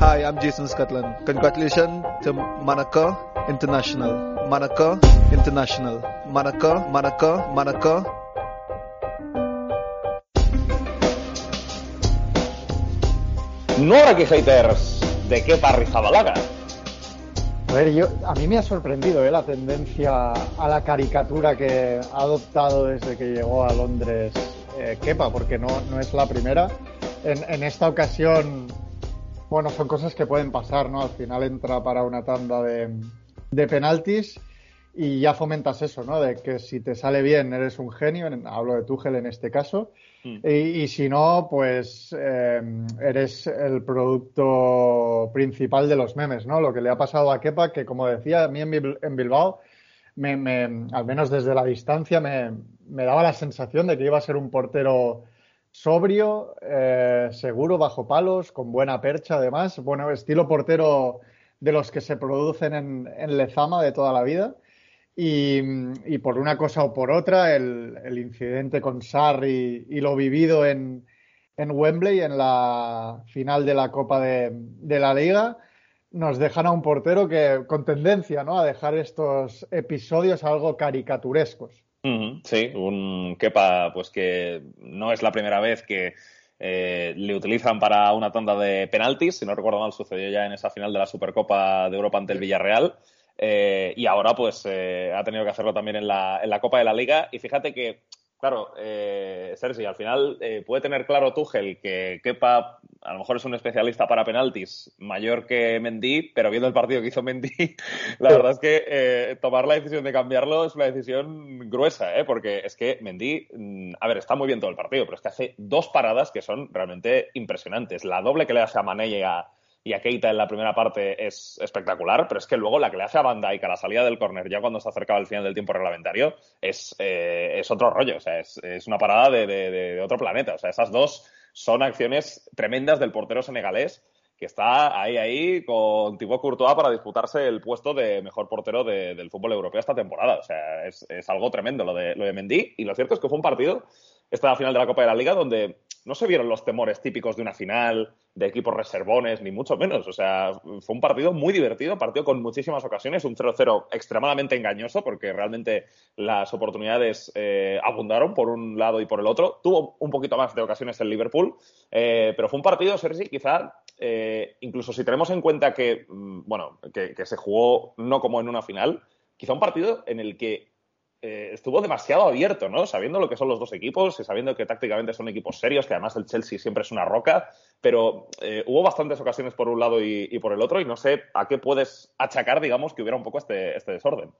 Hi, I'm Jason Scotland. Congratulations to Monaco International. Monaco International. Monaco, Monaco, Monaco. No ahora que haters de qué Rizabalaga. A ver, yo, a mí me ha sorprendido ¿eh? la tendencia a la caricatura que ha adoptado desde que llegó a Londres eh, Kepa, porque no, no es la primera. En, en, esta ocasión, bueno, son cosas que pueden pasar, ¿no? Al final entra para una tanda de, de penaltis y ya fomentas eso, ¿no? De que si te sale bien eres un genio, hablo de Tuchel en este caso, mm. y, y, si no, pues eh, eres el producto principal de los memes, ¿no? Lo que le ha pasado a Kepa, que como decía, a mí en Bilbao, me, me, al menos desde la distancia, me, me, daba la sensación de que iba a ser un portero sobrio, eh, seguro, bajo palos, con buena percha además, bueno, estilo portero de los que se producen en, Lezama de toda la vida. Y, por una cosa o por otra, el, el incidente con Sarri y, lo vivido en, en, Wembley en la final de la Copa de, de, la Liga nos dejan a un portero que con tendencia ¿no? a dejar estos episodios algo caricaturescos. Sí, un Kepa pues que no es la primera vez que eh, le utilizan para una tanda de penaltis, si no recuerdo mal sucedió ya en esa final de la Supercopa de Europa ante el Villarreal. Eh, y ahora, pues, eh, ha tenido que hacerlo también en la, en la, Copa de la Liga. Y fíjate que, claro, eh, Sergi, al final eh, puede tener claro Tuchel que Kepa a lo mejor es un especialista para penaltis mayor que Mendy, pero viendo el partido que hizo Mendy, la verdad es que eh, tomar la decisión de cambiarlo es una decisión gruesa, ¿eh? porque es que Mendy, mm, a ver, está muy bien todo el partido, pero es que hace dos paradas que son realmente impresionantes. La doble que le hace a Mané y a y a Keita en la primera parte es espectacular, pero es que luego la que le hace a Van Dijk a la salida del córner ya cuando se acercaba el final del tiempo reglamentario es, eh, es otro rollo, o sea, es, una parada de, otro planeta, o sea, esas dos son acciones tremendas del portero senegalés que está ahí, ahí con Thibaut Courtois para disputarse el puesto de mejor portero de, del fútbol europeo esta temporada. O sea, es, es, algo tremendo lo de, lo de Mendy. Y lo cierto es que fue un partido, esta final de la Copa de la Liga, donde no se vieron los temores típicos de una final, de equipos reservones, ni mucho menos. O sea, fue un partido muy divertido, partido con muchísimas ocasiones, un 0-0 extremadamente engañoso, porque realmente las oportunidades eh, abundaron por un lado y por el otro. Tuvo un poquito más de ocasiones el Liverpool, eh, pero fue un partido, Sergi, quizá, eh, incluso si tenemos en cuenta que, mm, bueno, que se jugó no como en una final, quizá un partido en el que eh, estuvo demasiado abierto, ¿no? Sabiendo lo que son los dos equipos y sabiendo que tácticamente son equipos serios, que además el Chelsea siempre es una roca, pero eh, hubo bastantes ocasiones por un lado y, y, por el otro y no sé a qué puedes achacar, digamos, que hubiera un poco este, este desorden.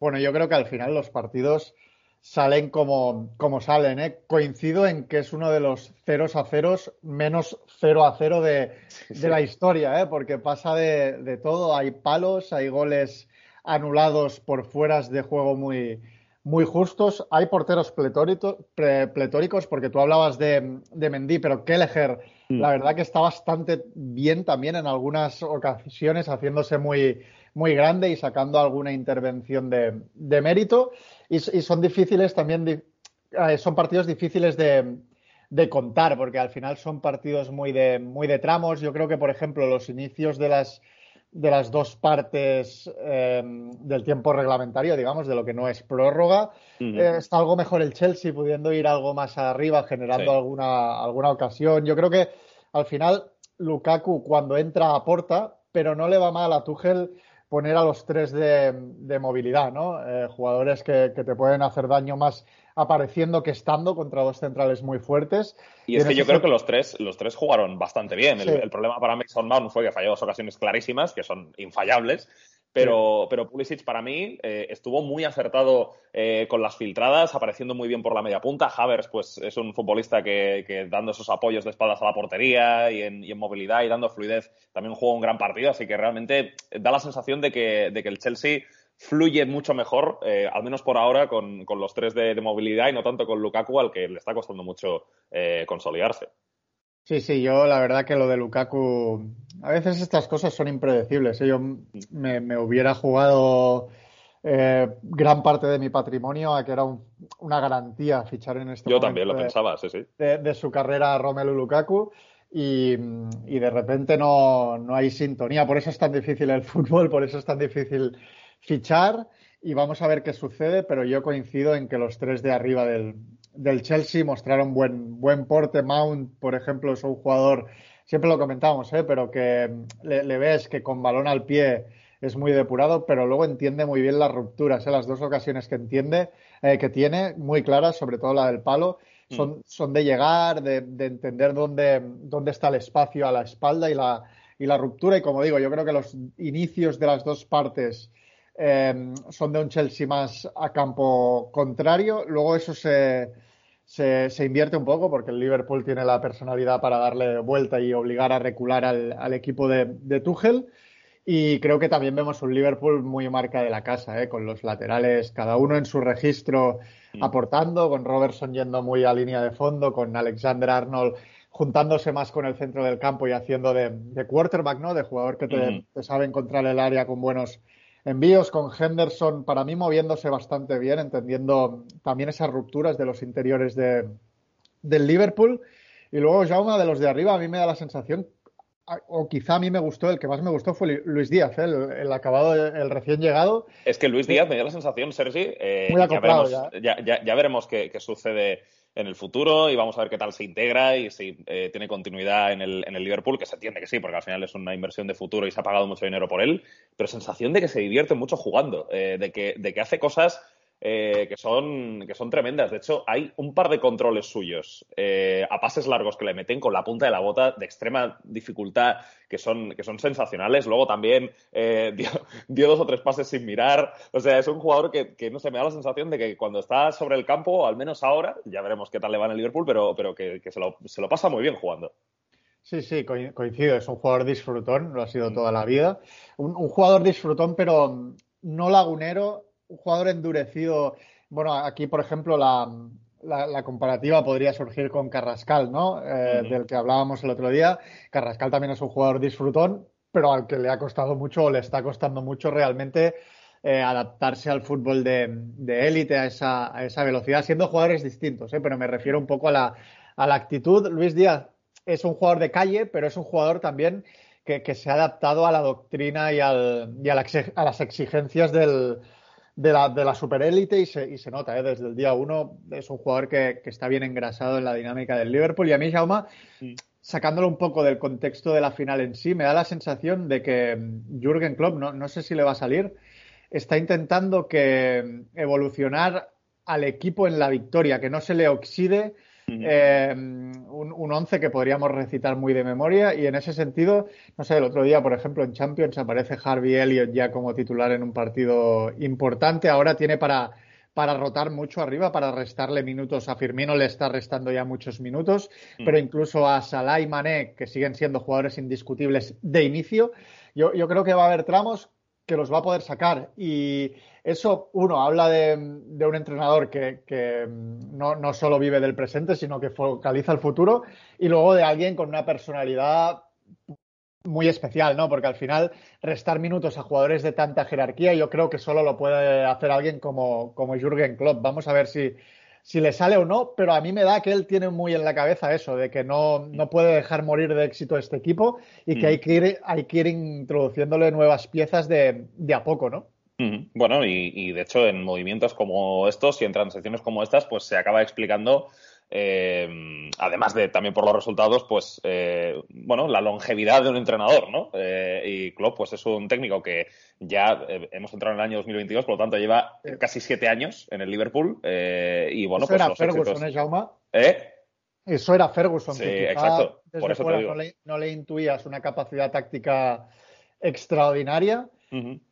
Bueno, yo creo que al final los partidos salen como, como salen, ¿eh? Coincido en que es uno de los ceros a ceros menos cero a cero de, sí, sí. de la historia, ¿eh? Porque pasa de, de todo, hay palos, hay goles anulados por fueras de juego muy, muy justos. Hay porteros pletóricos, porque tú hablabas de, de Mendy, pero Kelleher, mm. la verdad que está bastante bien también en algunas ocasiones, haciéndose muy, muy grande y sacando alguna intervención de, de mérito. Y, y, son difíciles también, eh, son partidos difíciles de, de, contar, porque al final son partidos muy de, muy de tramos. Yo creo que, por ejemplo, los inicios de las de las dos partes eh, del tiempo reglamentario, digamos, de lo que no es prórroga. Uh -huh. eh, está algo mejor el Chelsea, pudiendo ir algo más arriba, generando sí. alguna, alguna ocasión. Yo creo que al final Lukaku, cuando entra, aporta, pero no le va mal a Tuchel poner a los tres de, de movilidad, ¿no? Eh, jugadores que, que, te pueden hacer daño más apareciendo que estando contra dos centrales muy fuertes. Y, y es que yo creo que los tres, los tres jugaron bastante bien. Sí. El, el, problema para Mason Mount fue que falló dos ocasiones clarísimas, que son infallables, pero, pero Pulisic para mí eh, estuvo muy acertado eh, con las filtradas, apareciendo muy bien por la media punta. Havers, pues es un futbolista que, dando esos apoyos de espaldas a la portería y en, movilidad y dando fluidez, también jugó un gran partido, así que realmente da la sensación de que, de que el Chelsea fluye mucho mejor, eh, al menos por ahora, con, los tres de, movilidad y no tanto con Lukaku, al que le está costando mucho consolidarse. Sí, sí, yo la verdad que lo de Lukaku, a veces estas cosas son impredecibles. ¿eh? Yo me, hubiera jugado eh, gran parte de mi patrimonio a que era una garantía fichar en este Yo también lo pensaba, sí, sí. De, su carrera Romelu Lukaku y, de repente no, no hay sintonía. Por eso es tan difícil el fútbol, por eso es tan difícil fichar y vamos a ver qué sucede, pero yo coincido en que los tres de arriba del, del Chelsea mostraron buen, buen porte. Mount, por ejemplo, es un jugador, siempre lo comentamos, ¿eh? pero que le, ves que con balón al pie es muy depurado, pero luego entiende muy bien las rupturas. ¿eh? Las dos ocasiones que entiende, eh, que tiene, muy claras, sobre todo la del palo, mm. son, son de llegar, de, entender dónde, dónde está el espacio a la espalda y la, y la ruptura. Y como digo, yo creo que los inicios de las dos partes Em, son de un Chelsea más a campo contrario. Luego eso se, se, invierte un poco porque el Liverpool tiene la personalidad para darle vuelta y obligar a recular al, equipo de, de, Tuchel. Y creo que también vemos un Liverpool muy marca de la casa, ¿eh? con los laterales, cada uno en su registro mm. aportando, con Robertson yendo muy a línea de fondo, con Alexander Arnold juntándose más con el centro del campo y haciendo de, quarterback, ¿no? De jugador que te, mm. te sabe encontrar el área con buenos envíos con Henderson, para mí moviéndose bastante bien, entendiendo también esas rupturas de los interiores de, del Liverpool. Y luego ya uno de los de arriba, a mí me da la sensación, o quizá a mí me gustó, el que más me gustó fue Luis Díaz, ¿eh? el, acabado, el recién llegado. Es que Luis Díaz me da la sensación, Sergi, eh, ya, veremos, qué, qué sucede en el futuro y vamos a ver qué tal se integra y si eh, tiene continuidad en el, en el Liverpool, que se entiende que sí, porque al final es una inversión de futuro y se ha pagado mucho dinero por él, pero sensación de que se divierte mucho jugando, eh, de, que, de que hace cosas eh, que, son, que son tremendas. De hecho, hay un par de controles suyos eh, a pases largos que le meten con la punta de la bota de extrema dificultad que son, que son sensacionales. Luego también eh, dio, dos o tres pases sin mirar. O sea, es un jugador que, no sé, me da la sensación de que cuando está sobre el campo, al menos ahora, ya veremos qué tal le va en el Liverpool, pero, pero que, se, lo, se lo pasa muy bien jugando. Sí, sí, coincido. Es un jugador disfrutón, lo ha sido toda la vida. Un, un, jugador disfrutón, pero no lagunero un jugador endurecido. Bueno, aquí, por ejemplo, la, la, comparativa podría surgir con Carrascal, ¿no? Eh, del que hablábamos el otro día. Carrascal también es un jugador disfrutón, pero al que le ha costado mucho o le está costando mucho realmente eh, adaptarse al fútbol de élite, a, esa, a esa velocidad, siendo jugadores distintos, ¿eh? pero me refiero un poco a la, a la actitud. Luis Díaz es un jugador de calle, pero es un jugador también que, que se ha adaptado a la doctrina y, al, y a las exigencias del, de la, de la superélite y se, y se nota, ¿eh? desde el día uno es un jugador que, está bien engrasado en la dinámica del Liverpool y a mí, Jauma, sacándolo un poco del contexto de la final en sí, me da la sensación de que Jürgen Klopp, no, no sé si le va a salir, está intentando que evolucionar al equipo en la victoria, que no se le oxide eh, un, un, once que podríamos recitar muy de memoria y en ese sentido, no sé, el otro día, por ejemplo, en Champions aparece Harvey Elliott ya como titular en un partido importante, ahora tiene para, para rotar mucho arriba, para restarle minutos a Firmino, le está restando ya muchos minutos, mm. pero incluso a Salah y Mané, que siguen siendo jugadores indiscutibles de inicio, yo, yo creo que va a haber tramos que los va a poder sacar. Y eso, uno, habla de, un entrenador que, no, no, solo vive del presente, sino que focaliza el futuro, y luego de alguien con una personalidad muy especial, ¿no? Porque al final restar minutos a jugadores de tanta jerarquía, yo creo que solo lo puede hacer alguien como, como Jürgen Klopp. Vamos a ver si, si le sale o no, pero a mí me da que él tiene muy en la cabeza eso, de que no, no puede dejar morir de éxito este equipo y que mm. hay, que ir, hay que ir introduciéndole nuevas piezas de, de a poco, ¿no? Mm. Bueno, y, y, de hecho en movimientos como estos y en transacciones como estas, pues se acaba explicando eh, además de también por los resultados, pues eh, bueno, la longevidad de un entrenador, ¿no? Eh, y Klopp, pues es un técnico que ya hemos entrado en el año 2022, por lo tanto lleva casi siete años en el Liverpool y bueno, Eso pues era Ferguson, ¿eh, Jaume? ¿Eh? Eso era Ferguson. Sí, exacto. Por eso No, le, no le intuías una capacidad táctica extraordinaria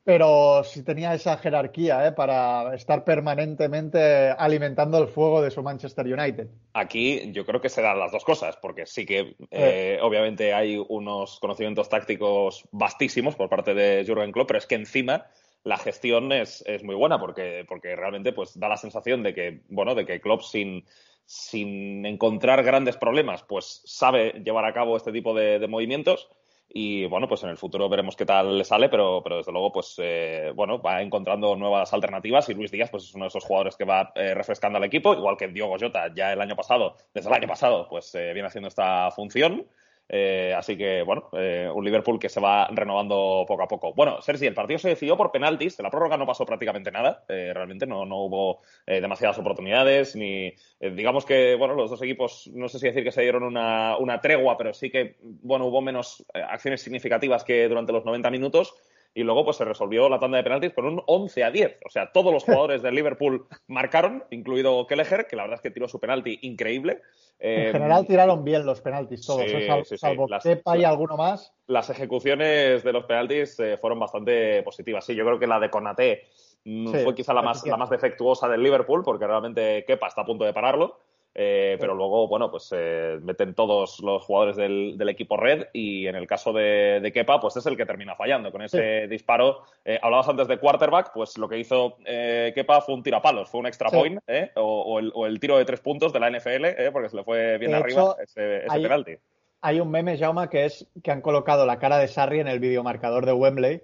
pero sí tenía esa jerarquía ¿eh? para estar permanentemente alimentando el fuego de su Manchester United. Aquí yo creo que se dan las dos cosas, porque sí que eh, obviamente hay unos conocimientos tácticos vastísimos por parte de Jurgen Klopp, pero es que encima la gestión es, es muy buena porque, porque realmente pues da la sensación de que, bueno, de que Klopp sin, sin encontrar grandes problemas, pues sabe llevar a cabo este tipo de, movimientos. Y bueno, pues en el futuro veremos qué tal le sale, pero, pero desde luego, pues eh, bueno, va encontrando nuevas alternativas y Luis Díaz, pues es uno de esos jugadores que va eh, refrescando al equipo, igual que Diogo Jota ya el año pasado, desde el año pasado, pues eh, viene haciendo esta función. Eh, así que, bueno, eh, un Liverpool que se va renovando poco a poco. Bueno, Sergi, el partido se decidió por penaltis. En la prórroga no pasó prácticamente nada. Eh, realmente no, no hubo demasiadas oportunidades. ni Digamos que, bueno, los dos equipos, no sé si decir que se dieron una, una tregua, pero sí que, bueno, hubo menos acciones significativas que durante los 90 minutos y luego pues se resolvió la tanda de penaltis con un 11 a 10. O sea, todos los jugadores del Liverpool marcaron, incluido Kelleher, que la verdad es que tiró su penalti increíble. En eh, general tiraron bien los penaltis todos, ¿eh? salvo Kepa y alguno más. Las ejecuciones de los penaltis eh, fueron bastante positivas. Sí, yo creo que la de Konaté mm, fue quizá la más, la más defectuosa del Liverpool, porque realmente Kepa está a punto de pararlo. Eh, pero luego, bueno, pues eh, meten todos los jugadores del, equipo red y en el caso de, Kepa, pues es el que termina fallando con ese disparo. Eh, hablabas antes de quarterback, pues lo que hizo Kepa fue un tirapalos, fue un extra point o, el, tiro de tres puntos de la NFL, porque se le fue bien arriba ese, hay, penalti. Hay un meme, Jauma, que es que han colocado la cara de Sarri en el videomarcador de Wembley.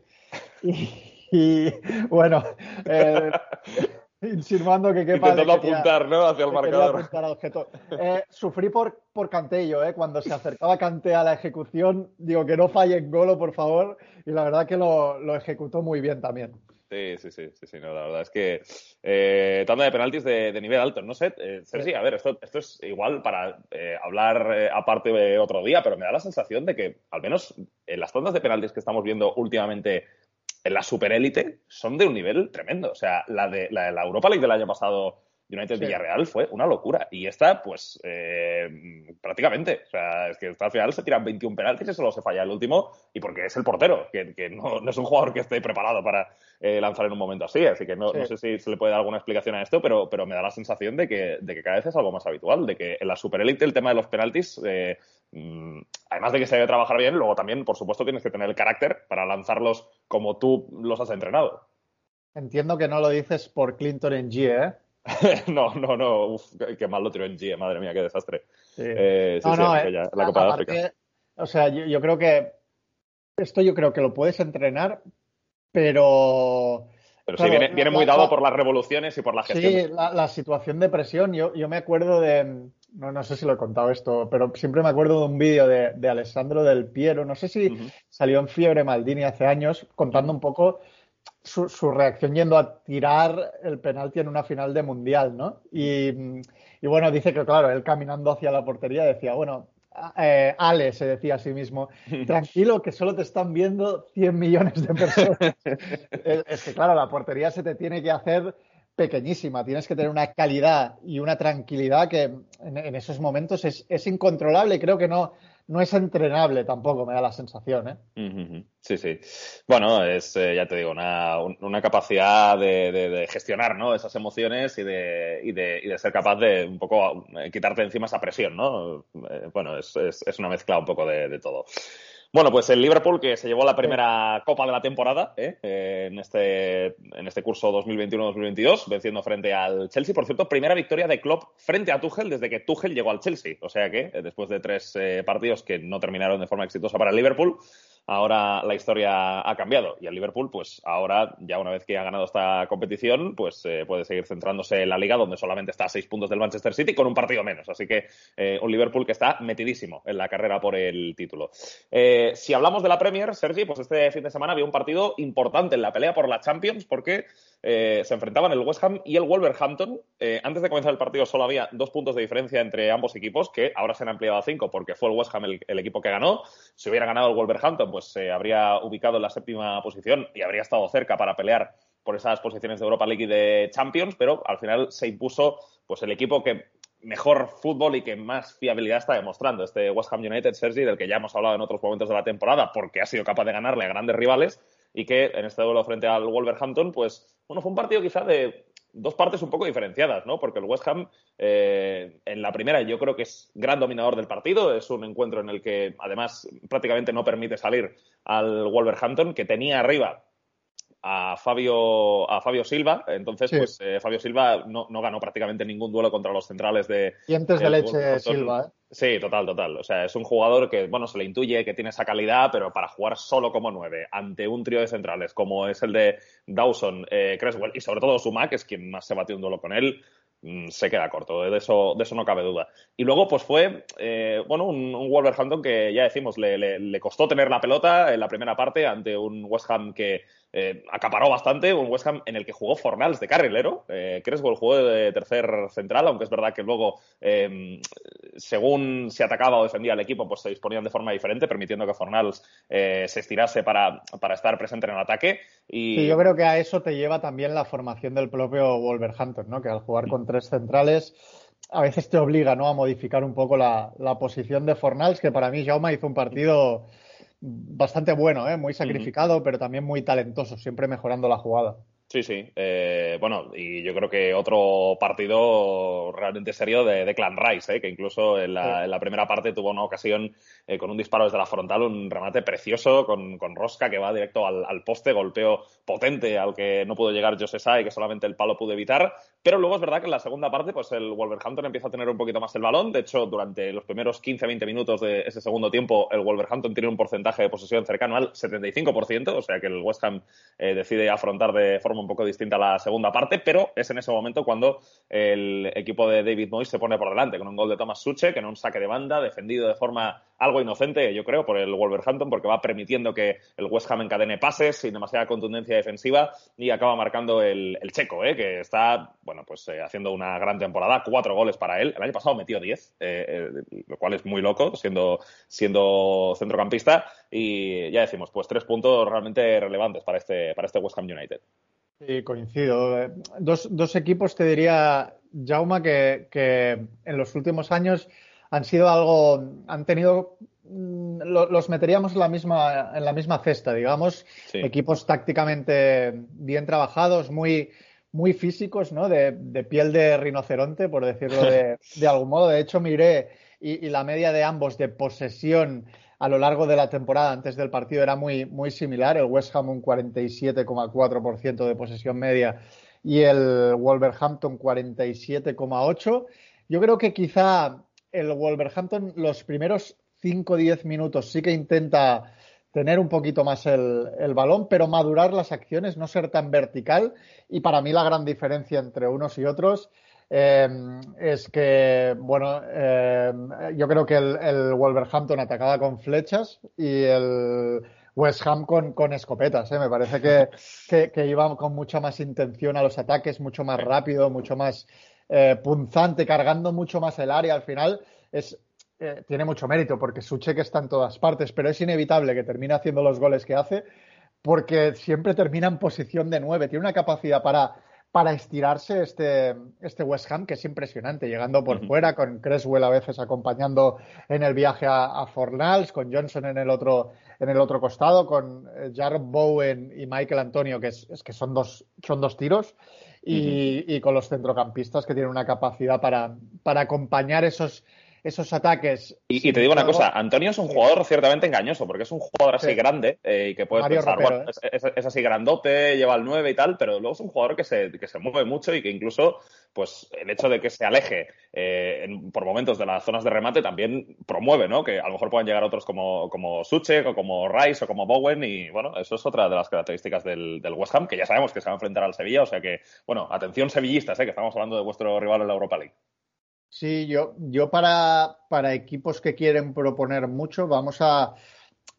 Y, bueno, insinuando que quepa. Intentando apuntar, ¿no? Hacia el marcador. Eh, sufrí por, por Cantello, ¿eh? Cuando se acercaba Cante a la ejecución, digo que no falle en golo, por favor. Y la verdad que lo, lo ejecutó muy bien también. Sí, sí, sí, sí, sí, no, la verdad es que eh, tanda de penaltis de, nivel alto. No sé, eh, sí. a ver, esto, esto es igual para eh, hablar eh, aparte otro día, pero me da la sensación de que, al menos en las tandas de penaltis que estamos viendo últimamente en la superélite son de un nivel tremendo. O sea, la de la, la Europa League del año pasado, United Villarreal, fue una locura. Y esta, pues, eh, prácticamente. O sea, es que al final se tiran 21 penaltis y solo se falla el último. Y porque es el portero, que, no, es un jugador que esté preparado para eh, lanzar en un momento así. Así que no, sé si se le puede dar alguna explicación a esto, pero, pero me da la sensación de que, de que cada vez es algo más habitual. De que en la superélite el tema de los penaltis. Eh, Mm, además de que se debe trabajar bien, luego también, por supuesto, tienes que tener el carácter para lanzarlos como tú los has entrenado. Entiendo que no lo dices por Clinton en G, ¿eh? no, no, no. Uf, qué mal lo tiró en G, madre mía, qué desastre. Sí. Eh, no, no, eh, la Copa de África. O sea, yo, creo que esto yo creo que lo puedes entrenar, pero... Pero sí, viene, muy dado por las revoluciones y por la gestión. Sí, la, situación de presión. Yo, yo me acuerdo de, no, no sé si lo he contado esto, pero siempre me acuerdo de un vídeo de, de, Alessandro del Piero, no sé si salió en Fiebre Maldini hace años, contando un poco su, su, reacción yendo a tirar el penalti en una final de Mundial, ¿no? Y, y bueno, dice que, claro, él caminando hacia la portería decía, bueno, eh, Ale se decía a sí mismo, tranquilo que solo te están viendo 100 millones de personas. es que claro, la portería se te tiene que hacer pequeñísima. Tienes que tener una calidad y una tranquilidad que en, esos momentos es, incontrolable. Creo que no, no es entrenable tampoco, me da la sensación. ¿eh? Sí, sí. Bueno, es, eh, ya te digo, una, una capacidad de, gestionar ¿no? esas emociones y de, y, de, y de ser capaz de un poco eh, quitarte encima esa presión. ¿no? bueno, es, es, una mezcla un poco de todo. Bueno, pues el Liverpool que se llevó la primera copa de la temporada ¿eh? Eh, en, este, en este curso 2021-2022, venciendo frente al Chelsea. Por cierto, primera victoria de Klopp frente a Tuchel desde que Tuchel llegó al Chelsea. O sea que, eh, después de tres partidos que no terminaron de forma exitosa para el Liverpool, ahora la historia ha cambiado y el Liverpool, pues ahora, ya una vez que ha ganado esta competición, pues eh, puede seguir centrándose en la liga donde solamente está a seis puntos del Manchester City con un partido menos. Así que eh, un Liverpool que está metidísimo en la carrera por el título. Eh, si hablamos de la Premier, Sergi, pues este fin de semana había un partido importante en la pelea por la Champions porque se enfrentaban el West Ham y el Wolverhampton. antes de comenzar el partido solo había dos puntos de diferencia entre ambos equipos, que ahora se han ampliado a cinco porque fue el West Ham el, el equipo que ganó. Si hubiera ganado el Wolverhampton, pues se habría ubicado en la séptima posición y habría estado cerca para pelear por esas posiciones de Europa League y de Champions, pero al final se impuso pues el equipo que mejor fútbol y que más fiabilidad está demostrando. Este West Ham United, Sergi, del que ya hemos hablado en otros momentos de la temporada, porque ha sido capaz de ganarle a grandes rivales y que en este duelo frente al Wolverhampton, pues, bueno, fue un partido quizá de dos partes un poco diferenciadas, ¿no? Porque el West Ham, eh, en la primera, yo creo que es gran dominador del partido. Es un encuentro en el que, además, prácticamente no permite salir al Wolverhampton, que tenía arriba a Fabio, a Fabio Silva. Entonces, pues eh, Fabio Silva no, ganó prácticamente ningún duelo contra los centrales de. Dientes de leche Silva, ¿eh? Sí, total, total. O sea, es un jugador que, bueno, se le intuye que tiene esa calidad, pero para jugar solo como nueve ante un trío de centrales como es el de Dawson, eh, Creswell y sobre todo Sumac, que es quien más se batió un duelo con él, Mm, se queda corto, de eso, de eso no cabe duda. Y luego, pues fue, eh, bueno, un, Wolverhampton que ya decimos, le, costó tener la pelota en la primera parte ante un West Ham que eh, acaparó bastante, un West Ham en el que jugó Fornals de carrilero, eh, Creswell jugó de tercer central, aunque es verdad que luego, em, según se atacaba o defendía el equipo, pues se disponían de forma diferente, permitiendo que Fornals se estirase para, para, estar presente en el ataque. Y... yo creo que a eso te lleva también la formación del propio Wolverhampton, ¿no? que al jugar con tres centrales, a veces te obliga ¿no? a modificar un poco la, posición de Fornals, que para mí Jaume hizo un partido bastante bueno, ¿eh? muy sacrificado, pero también muy talentoso, siempre mejorando la jugada. Sí, sí. Eh, bueno, y yo creo que otro partido realmente serio de, de Clan Rice, ¿eh? que incluso en la, primera parte tuvo una ocasión eh, con un disparo desde la frontal, un remate precioso con, con Rosca que va directo al, poste, golpeo potente al que no pudo llegar José y que solamente el palo pudo evitar. Pero luego es verdad que en la segunda parte, pues el Wolverhampton empieza a tener un poquito más el balón. De hecho, durante los primeros 15-20 minutos de ese segundo tiempo, el Wolverhampton tiene un porcentaje de posesión cercano al 75%, o sea que el West Ham decide afrontar de forma un poco distinta la segunda parte, pero es en ese momento cuando el equipo de David Moyes se pone por delante con un gol de Thomas Suche, que en un saque de banda, defendido de forma algo inocente, yo creo, por el Wolverhampton, porque va permitiendo que el West Ham encadene pases sin demasiada contundencia defensiva y acaba marcando el, checo, ¿eh? que está, bueno, pues eh, haciendo una gran temporada, cuatro goles para él. El año pasado metió diez, eh, lo cual es muy loco, siendo, siendo centrocampista. Y ya decimos, pues tres puntos realmente relevantes para este, para este West Ham United. Sí, coincido. Dos, dos equipos, te diría, Jauma, que, que, en los últimos años han sido algo, han tenido, mm, los meteríamos en la misma, en la misma cesta, digamos, equipos tácticamente bien trabajados, muy, muy físicos, ¿no? De, piel de rinoceronte, por decirlo de, algún modo. De hecho, miré y la media de ambos de posesión a lo largo de la temporada antes del partido era muy, muy similar. El West Ham un 47,4% de posesión media y el Wolverhampton 47,8%. Yo creo que quizá el Wolverhampton los primeros 5 o 10 minutos sí que intenta tener un poquito más el, el, balón, pero madurar las acciones, no ser tan vertical. Y para mí la gran diferencia entre unos y otros Em, es que, bueno, em, yo creo que el, Wolverhampton atacaba con flechas y el West Ham con, con escopetas. ¿eh? Me parece que, que, iba con mucha más intención a los ataques, mucho más rápido, mucho más eh, punzante, cargando mucho más el área. Al final es, eh, tiene mucho mérito porque su cheque está en todas partes, pero es inevitable que termine haciendo los goles que hace porque siempre termina en posición de nueve. Tiene una capacidad para para estirarse este, este West Ham, que es impresionante, llegando por fuera, con Creswell a veces acompañando en el viaje a, Fornals, con Johnson en el otro, en el otro costado, con eh, Jared Bowen y Michael Antonio, que, es, que son, dos, son dos tiros, y, con los centrocampistas que tienen una capacidad para, para acompañar esos esos ataques. Y, te digo una cosa, Antonio es un jugador ciertamente engañoso, porque es un jugador así grande eh, y que puedes pensar, bueno, ¿eh? es, así grandote, lleva el 9 y tal, pero luego es un jugador que se, que se mueve mucho y que incluso, pues, el hecho de que se aleje eh, por momentos de las zonas de remate también promueve, ¿no? Que a lo mejor puedan llegar otros como, como Suchek o como Rice o como Bowen y, bueno, eso es otra de las características del, del West Ham, que ya sabemos que se va a enfrentar al Sevilla, o sea que, bueno, atención sevillistas, ¿eh? que estamos hablando de vuestro rival en la Europa League. Sí, yo, yo para, para equipos que quieren proponer mucho, vamos a,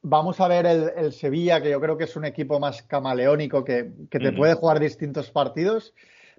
vamos a ver el, Sevilla, que yo creo que es un equipo más camaleónico, que, que te puede jugar distintos partidos.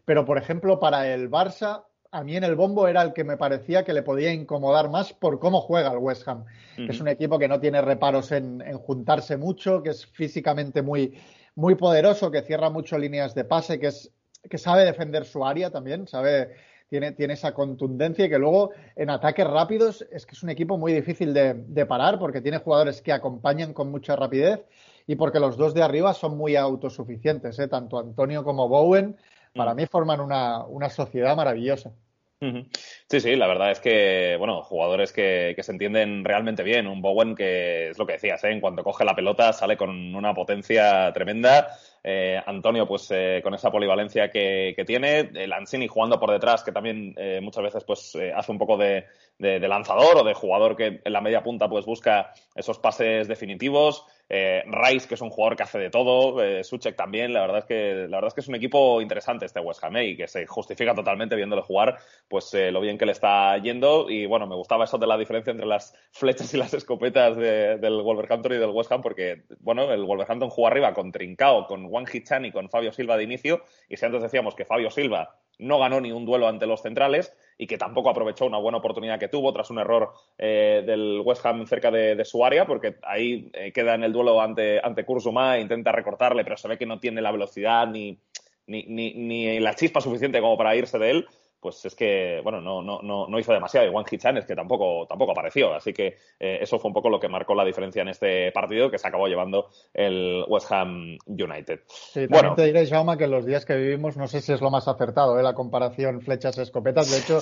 Pero, por ejemplo, para el Barça, a mí en el bombo era el que me parecía que le podía incomodar más por cómo juega el West Ham. que es un equipo que no tiene reparos en, en, juntarse mucho, que es físicamente muy, muy poderoso, que cierra mucho líneas de pase, que, es, que sabe defender su área también, sabe tiene, tiene esa contundencia y que luego en ataques rápidos es que es un equipo muy difícil de, parar porque tiene jugadores que acompañan con mucha rapidez y porque los dos de arriba son muy autosuficientes, ¿eh? tanto Antonio como Bowen, para mm. mí forman una, una sociedad maravillosa. Sí, sí, la verdad es que, bueno, jugadores que, se entienden realmente bien. Un Bowen que es lo que decías, ¿eh? en cuanto coge la pelota sale con una potencia tremenda. Eh, Antonio, pues eh, con esa polivalencia que, tiene. Lanzini jugando por detrás, que también muchas veces pues hace un poco de, de, lanzador o de jugador que en la media punta pues busca esos pases definitivos. Eh, Rice, que es un jugador que hace de todo, eh, Suchek también, la verdad es que la verdad es que es un equipo interesante este West Ham ¿eh? y que se justifica totalmente viéndole jugar, pues eh, lo bien que le está yendo y bueno, me gustaba eso de la diferencia entre las flechas y las escopetas del Wolverhampton y del West Ham porque bueno, el Wolverhampton jugó arriba con Trincao, con Juan y con Fabio Silva de inicio y si antes decíamos que Fabio Silva no ganó ni un duelo ante los centrales y que tampoco aprovechó una buena oportunidad que tuvo tras un error eh, del West Ham cerca de, su área, porque ahí eh, queda en el duelo ante, ante Kurzuma, intenta recortarle, pero se ve que no tiene la velocidad ni, ni, ni la chispa suficiente como para irse de él pues es que, bueno, no, no, no, no hizo demasiado. Y Juan Hichan es que tampoco, tampoco apareció. Así que eh, eso fue un poco lo que marcó la diferencia en este partido que se acabó llevando el West Ham United. Sí, bueno, te diré, Jaume, que los días que vivimos no sé si es lo más acertado, ¿eh? la comparación flechas-escopetas. De hecho,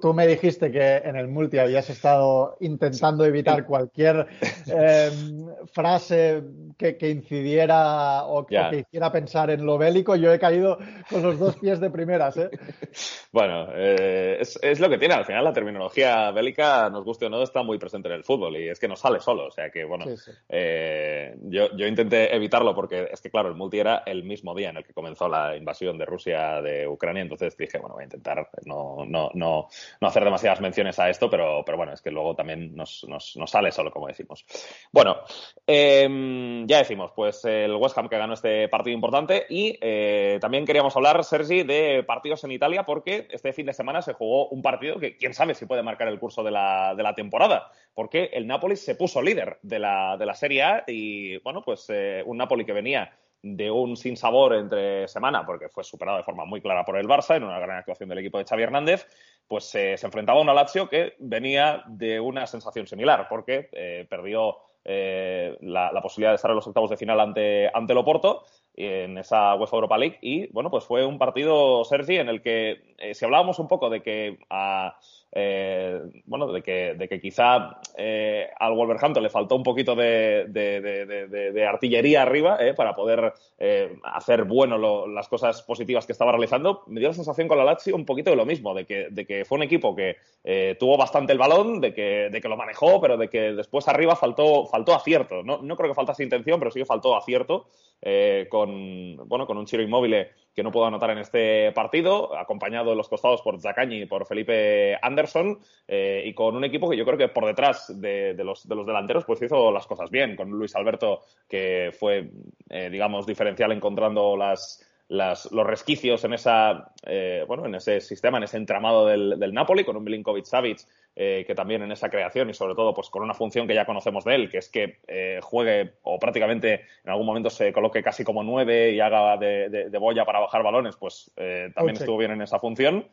tú, me dijiste que en el multi habías estado intentando evitar cualquier em, frase que, incidiera o, que hiciera pensar en lo bélico. Yo he caído con los dos pies de primeras. ¿eh? Bueno, eh, es, lo que tiene. Al final la terminología bélica, nos guste o no, está muy presente en el fútbol y es que no sale solo. O sea que, bueno, eh, yo, yo, intenté evitarlo porque es que, claro, el multi era el mismo día en el que comenzó la invasión de Rusia de Ucrania. Entonces dije, bueno, voy a intentar no, no, no, no hacer demasiadas menciones a esto, pero, pero bueno, es que luego también nos, nos, nos sale solo, como decimos. Bueno, em, ya decimos, pues el West Ham que ganó este partido importante y eh, también queríamos hablar, Sergi, de partidos en Italia porque este fin de semana se jugó un partido que quién sabe si puede marcar el curso de la, de la temporada, porque el Napoli se puso líder de la, de la Serie A y, bueno, pues eh, un Napoli que venía de un sinsabor entre semana, porque fue superado de forma muy clara por el Barça en una gran actuación del equipo de Xavi Hernández, pues eh, se enfrentaba a un Lazio que venía de una sensación similar, porque eh, perdió la, la, posibilidad de estar en los octavos de final ante, ante el Oporto en esa UEFA Europa League. Y bueno, pues fue un partido, Sergi, en el que eh, si hablábamos un poco de que a eh, bueno, de que, de que quizá eh, al Wolverhampton le faltó un poquito de, de, artillería arriba eh, para poder hacer bueno las cosas positivas que estaba realizando. Me dio la sensación con la Lazio un poquito de lo mismo, de que, de que fue un equipo que tuvo bastante el balón, de que, de que lo manejó, pero de que después arriba faltó, faltó acierto. No, no creo que faltase intención, pero sí que faltó acierto con, bueno, con un Chiro Inmóvil que no puedo anotar en este partido, acompañado en los costados por Zacañi y por Felipe Anderson, eh, y con un equipo que yo creo que por detrás de, los, de los delanteros pues hizo las cosas bien, con Luis Alberto que fue, eh, digamos, diferencial encontrando las, las, los resquicios en esa eh, bueno en ese sistema en ese entramado del, del Napoli con un Milinkovic Savic eh, que también en esa creación y sobre todo pues con una función que ya conocemos de él, que es que eh, juegue o prácticamente en algún momento se coloque casi como nueve y haga de, boya para bajar balones, pues eh, también estuvo bien en esa función.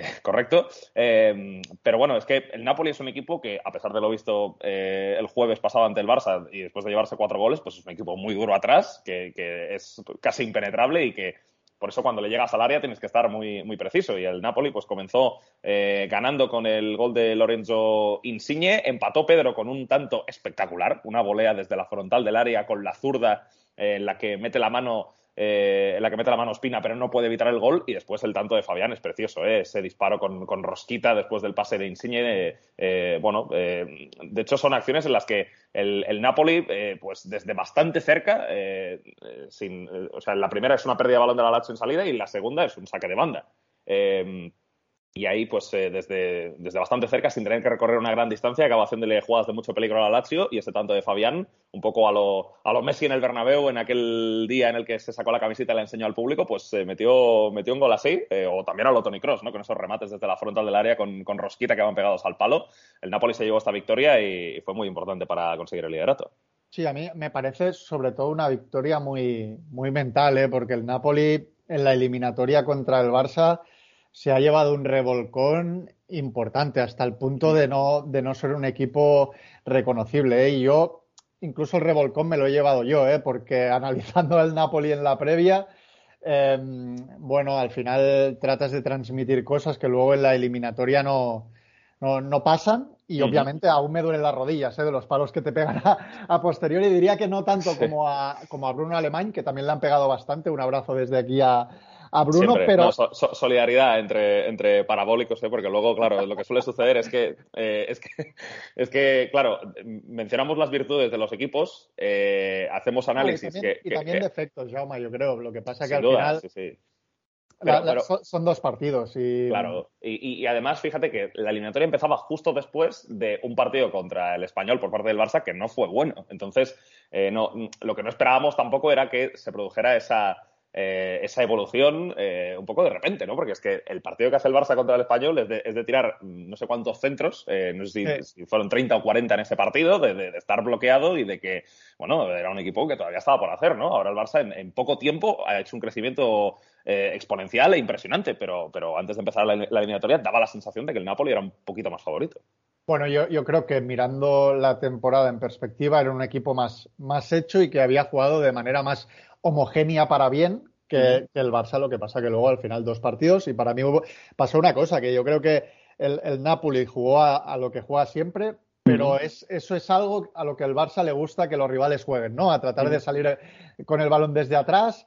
correcto. pero bueno, es que el Napoli es un equipo que, a pesar de lo visto el jueves pasado ante el Barça y después de llevarse cuatro goles, pues es un equipo muy duro atrás, que, que es casi impenetrable y que por eso cuando le llegas al área tienes que estar muy, muy preciso. Y el Napoli pues comenzó eh, ganando con el gol de Lorenzo Insigne, empató Pedro con un tanto espectacular, una volea desde la frontal del área con la zurda eh, en la que mete la mano eh, en la que mete la mano Espina, pero no puede evitar el gol. Y después el tanto de Fabián es precioso, ¿eh? ese disparo con, con, rosquita después del pase de Insigne. Eh, bueno, de hecho son acciones en las que el, el Napoli, pues desde bastante cerca, sin, o sea, la primera es una pérdida de balón de la Lazio en salida y la segunda es un saque de banda y ahí, pues eh, desde, desde bastante cerca, sin tener que recorrer una gran distancia, acaba haciéndole jugadas de mucho peligro a la Lazio y ese tanto de Fabián, un poco a lo, a lo Messi en el Bernabéu, en aquel día en el que se sacó la camiseta y la enseñó al público, pues se metió, metió un gol así, eh, o también a lo Tony Cross, ¿no? con esos remates desde la frontal del área con, con rosquita que van pegados al palo. El Napoli se llevó esta victoria y fue muy importante para conseguir el liderato. Sí, a mí me parece sobre todo una victoria muy, muy mental, ¿eh? porque el Napoli en la eliminatoria contra el Barça se ha llevado un revolcón importante hasta el punto de no, de no ser un equipo reconocible. ¿eh? Y yo, incluso el revolcón me lo he llevado yo, ¿eh? porque analizando el Napoli en la previa, em, bueno, al final tratas de transmitir cosas que luego en la eliminatoria no, no, pasan y obviamente aún me duelen las rodillas ¿eh? de los palos que te pegan a, a posteriori. Diría que no tanto como, a, como a Bruno Alemán, que también le han pegado bastante. Un abrazo desde aquí a, a Bruno, pero... solidaridad entre, entre parabólicos, ¿eh? porque luego, claro, lo que suele suceder es que, eh, es que, es que, claro, mencionamos las virtudes de los equipos, eh, hacemos análisis... y también, que, y también defectos, Jaume, yo creo. Lo que pasa que al final... son, dos partidos. Y... Claro, y, y, además fíjate que la eliminatoria empezaba justo después de un partido contra el español por parte del Barça que no fue bueno. Entonces, no, lo que no esperábamos tampoco era que se produjera esa, eh, esa evolución eh, un poco de repente, ¿no? Porque es que el partido que hace el Barça contra el Español es de, tirar no sé cuántos centros, eh, no sé si, fueron 30 o 40 en ese partido, de, estar bloqueado y de que, bueno, era un equipo que todavía estaba por hacer, ¿no? Ahora el Barça en, poco tiempo ha hecho un crecimiento exponencial e impresionante, pero, pero antes de empezar la, eliminatoria daba la sensación de que el Napoli era un poquito más favorito. Bueno, yo, yo, creo que mirando la temporada en perspectiva era un equipo más, más hecho y que había jugado de manera más homogénea para bien que, el Barça, lo que pasa que luego al final dos partidos y para mí hubo, pasó una cosa, que yo creo que el, el Napoli jugó a, lo que juega siempre, pero es, eso es algo a lo que el Barça le gusta que los rivales jueguen, ¿no? A tratar de salir con el balón desde atrás.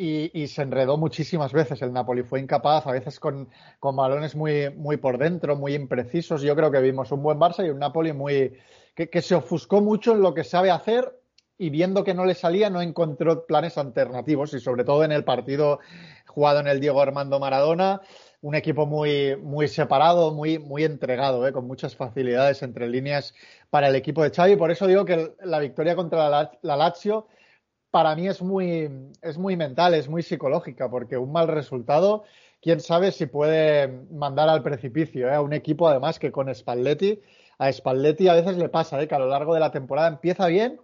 Y, se enredó muchísimas veces el Napoli. Fue incapaz, a veces con, con, balones muy, muy por dentro, muy imprecisos. Yo creo que vimos un buen Barça y un Napoli muy que, que se ofuscó mucho en lo que sabe hacer y viendo que no le salía no encontró planes alternativos y sobre todo en el partido jugado en el Diego Armando Maradona, un equipo muy, muy separado, muy, muy entregado, ¿eh? con muchas facilidades entre líneas para el equipo de Xavi. Por eso digo que la victoria contra la, Lazio para mí es muy, es muy mental, es muy psicológica, porque un mal resultado, quién sabe si puede mandar al precipicio ¿eh? a un equipo además que con Spalletti, a Spalletti a veces le pasa ¿eh? que a lo largo de la temporada empieza bien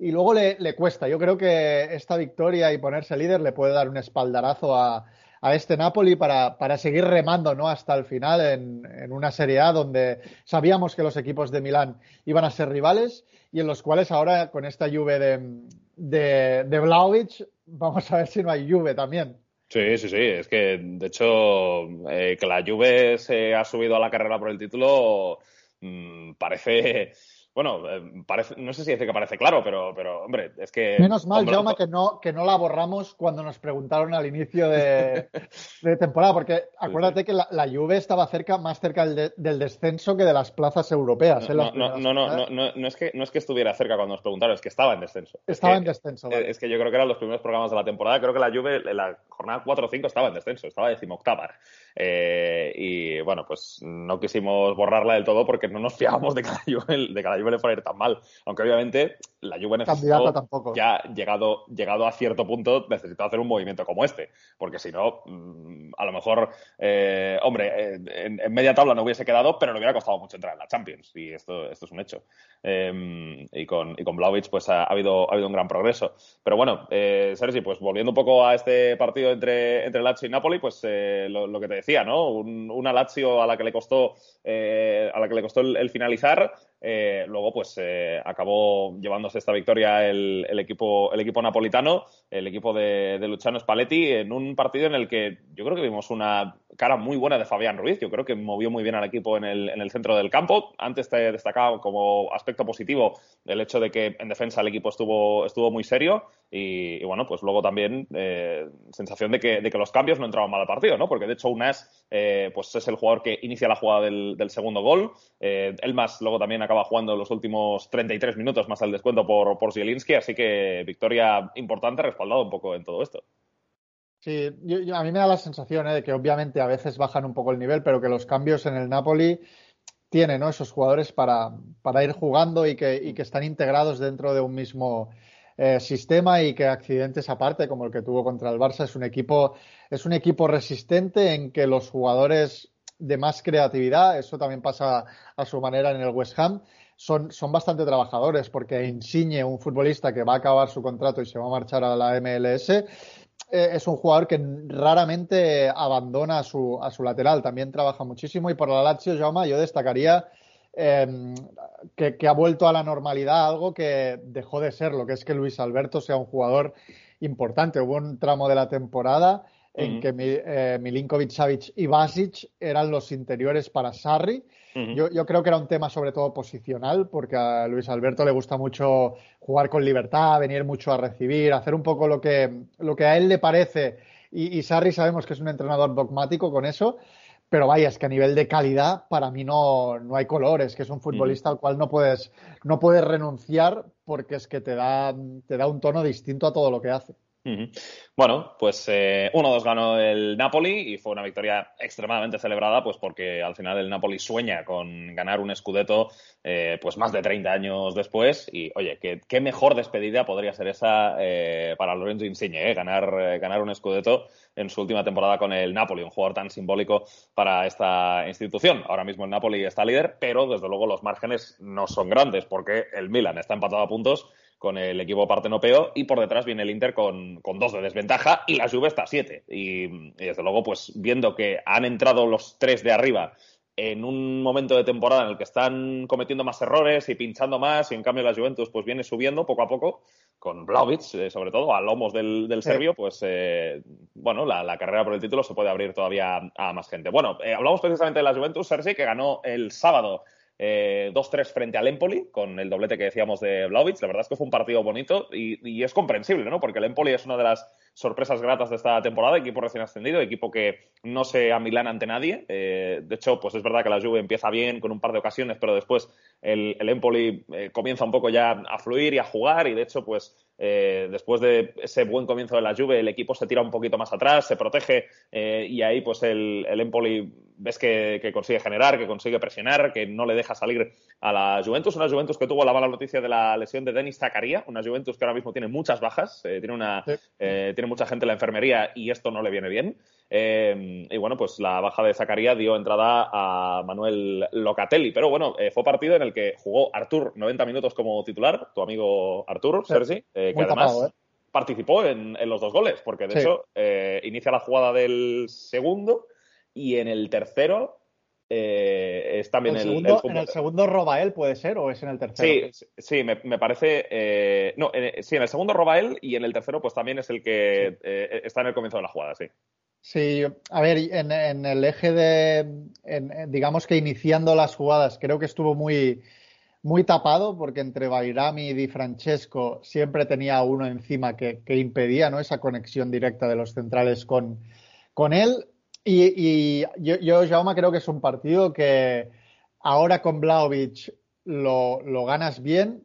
y luego le, cuesta. Yo creo que esta victoria y ponerse líder le puede dar un espaldarazo a, este Napoli para, seguir remando ¿no? hasta el final en, una Serie A donde sabíamos que los equipos de Milán iban a ser rivales y en los cuales ahora con esta lluvia de, de, de vamos a ver si no hay lluvia también. Sí, sí, sí. Es que, de hecho, eh, que la Juve se ha subido a la carrera por el título mm, parece bueno, eh, parece, no sé si dice que parece claro, pero, pero hombre, es que. Menos mal, Jaume, que no, que no la borramos cuando nos preguntaron al inicio de, temporada, porque acuérdate que la, la, Juve estaba cerca, más cerca del, descenso que de las plazas europeas. No, ¿eh? no, no, no, no, no, es que, no es que estuviera cerca cuando nos preguntaron, es que estaba en descenso. Estaba en descenso. Es que yo creo que eran los primeros programas de la temporada. Creo que la Juve en la jornada 4 o 5 estaba en descenso, estaba decimoctava. Eh, y bueno, pues no quisimos borrarla del todo porque no nos fiábamos de que la Juve, de que la Juve le fuera a ir tan mal. Aunque obviamente la Juve necesitó, tampoco. ya llegado, llegado a cierto punto, necesitó hacer un movimiento como este. Porque si no, mm, a lo mejor, eh, hombre, eh, en, media tabla no hubiese quedado, pero le hubiera costado mucho entrar en la Champions. Y esto, esto es un hecho. Em, y con, y con pues ha, habido, ha habido un gran progreso. Pero bueno, Sergi, pues volviendo un poco a este partido entre, entre Lazio y Napoli, pues lo, lo que te decía, ¿no? Un, una Lazio a la que le costó, eh, a la que le costó el, finalizar. Eh, luego, pues eh, acabó llevándose esta victoria el, equipo, el equipo napolitano, el equipo de, de, Luciano Spalletti, en un partido en el que yo creo que vimos una cara muy buena de Fabián Ruiz. Yo creo que movió muy bien al equipo en el, en el centro del campo. Antes te destacaba como aspecto positivo el hecho de que en defensa el equipo estuvo, estuvo muy serio. Y, bueno, pues luego también sensación de que, de que los cambios no entraban mal al partido, ¿no? Porque de hecho una eh, pues es el jugador que inicia la jugada del, segundo gol. Eh, Elmas luego también acaba jugando los últimos 33 minutos más al descuento por, por Zielinski, así que victoria importante, respaldado un poco en todo esto. Sí, a mí me da la sensación eh, de que obviamente a veces bajan un poco el nivel, pero que los cambios en el Napoli tienen esos jugadores para, para ir jugando y que, y que están integrados dentro de un mismo eh, sistema y que accidentes aparte, como el que tuvo contra el Barça, es un equipo, es un equipo resistente en que los jugadores de más creatividad, eso también pasa a su manera en el West Ham, son, son bastante trabajadores porque Insigne, un futbolista que va a acabar su contrato y se va a marchar a la MLS, eh, es un jugador que raramente abandona a su, a su lateral, también trabaja muchísimo y por la Lazio, Jaume, yo destacaría em, que, ha vuelto a la normalidad algo que dejó de ser, lo que es que Luis Alberto sea un jugador importante. Hubo un tramo de la temporada en que eh, Milinkovic, Savic y Basic eran los interiores para Sarri. yo, yo, creo que era un tema sobre todo posicional, porque a Luis Alberto le gusta mucho jugar con libertad, venir mucho a recibir, hacer un poco lo que, lo que a él le parece. Y, y Sarri sabemos que es un entrenador dogmático con eso. Pero vaya, es que a nivel de calidad para mí no, no hay colores, que es un futbolista al cual no puedes, no puedes renunciar porque es que te da, te da un tono distinto a todo lo que hace. Bueno, pues 1-2 eh, ganó el Napoli y fue una victoria extremadamente celebrada, pues porque al final el Napoli sueña con ganar un Scudetto eh, pues más de 30 años después y oye, qué, mejor despedida podría ser esa eh, para Lorenzo Insigne, ganar, ganar un Scudetto en su última temporada con el Napoli, un jugador tan simbólico para esta institución. Ahora mismo el Napoli está líder, pero desde luego los márgenes no son grandes porque el Milan está empatado a puntos con el equipo partenopeo y por detrás viene el Inter con, dos de desventaja y la Juve está a siete. Y, desde luego, pues viendo que han entrado los tres de arriba en un momento de temporada en el que están cometiendo más errores y pinchando más y en cambio la Juventus pues viene subiendo poco a poco con Blaovic, eh, sobre todo a lomos del, del serbio, pues eh, bueno, la, carrera por el título se puede abrir todavía a, más gente. Bueno, eh, hablamos precisamente de la Juventus, Sergi, que ganó el sábado eh, 2-3 frente al Empoli, con el doblete que decíamos de Blaovic. La verdad es que fue un partido bonito y, es comprensible, ¿no? Porque el Empoli es una de las sorpresas gratas de esta temporada, equipo recién ascendido, equipo que no se Milán ante nadie. Eh, de hecho, pues es verdad que la Juve empieza bien con un par de ocasiones, pero después el, Empoli eh, comienza un poco ya a fluir y a jugar y de hecho, pues eh, después de ese buen comienzo de la Juve, el equipo se tira un poquito más atrás, se protege y ahí pues el, el Empoli ves que, consigue generar, que consigue presionar, que no le deja salir a la Juventus. Una Juventus que tuvo la mala noticia de la lesión de Denis Zakaria, una Juventus que ahora mismo tiene muchas bajas, eh, tiene, una, eh, tiene mucha gente en la enfermería y esto no le viene bien. Eh, y bueno, pues la baja de Zakaria dio entrada a Manuel Locatelli. Pero bueno, fue partido en el que jugó Artur 90 minutos como titular, tu amigo Artur, Sergi, que además participó en, los dos goles, porque de hecho inicia la jugada del segundo y en el tercero eh, es también el, segundo, ¿En el segundo roba él puede ser o es en el tercero? Sí, sí, me, parece. Eh, no, sí, en el segundo roba él y en el tercero, pues también es el que eh, está en el comienzo de la jugada, sí. Sí, a ver, en, el eje de. digamos que iniciando las jugadas, creo que estuvo muy, muy tapado porque entre Bairami y Di Francesco siempre tenía uno encima que, impedía ¿no? esa conexión directa de los centrales con, con él. Y, yo, yo, Jaume, creo que es un partido que ahora con Blaovic lo, lo ganas bien,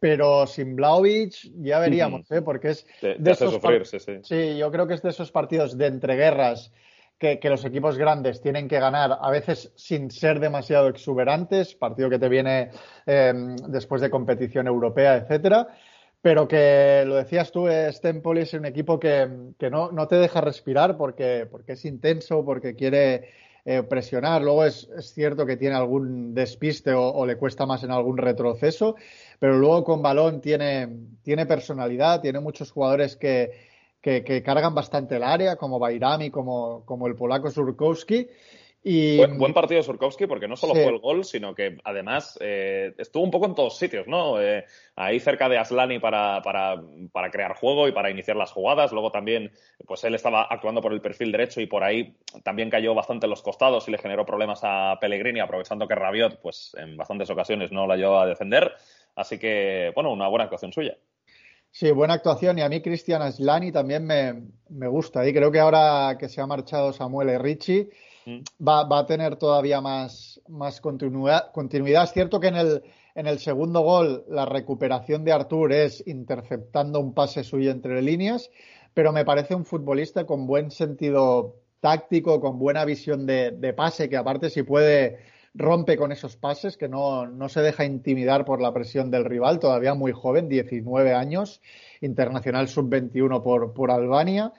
pero sin Blaovic ya veríamos, ¿eh? porque es de, esos sí, sí. yo creo que es de esos partidos de entreguerras que, que los equipos grandes tienen que ganar, a veces sin ser demasiado exuberantes, partido que te viene eh, después de competición europea, etcétera pero que lo decías tú, Stempoli es un equipo que, no, te deja respirar porque, porque es intenso, porque quiere eh, presionar. Luego es, cierto que tiene algún despiste o, le cuesta más en algún retroceso, pero luego con balón tiene, tiene personalidad, tiene muchos jugadores que, que, cargan bastante el área, como Bairami, como, como el polaco Surkowski. Buen, partido de Surkowski porque no solo fue el gol, sino que además eh, estuvo un poco en todos sitios, ¿no? Eh, ahí cerca de Aslani para, para, para, crear juego y para iniciar las jugadas. Luego también, pues él estaba actuando por el perfil derecho y por ahí también cayó bastante en los costados y le generó problemas a Pellegrini, aprovechando que Rabiot, pues en bastantes ocasiones no la llevó a defender. Así que, bueno, una buena actuación suya. Sí, buena actuación. Y a mí Cristian Aslani también me, me gusta. Y creo que ahora que se ha marchado Samuel. Ricci. Va, va, a tener todavía más, más continuidad, continuidad. Es cierto que en el, en el segundo gol la recuperación de Artur es interceptando un pase suyo entre líneas, pero me parece un futbolista con buen sentido táctico, con buena visión de, de pase, que aparte si puede rompe con esos pases, que no, no, se deja intimidar por la presión del rival, todavía muy joven, 19 años, internacional sub-21 por, por Albania.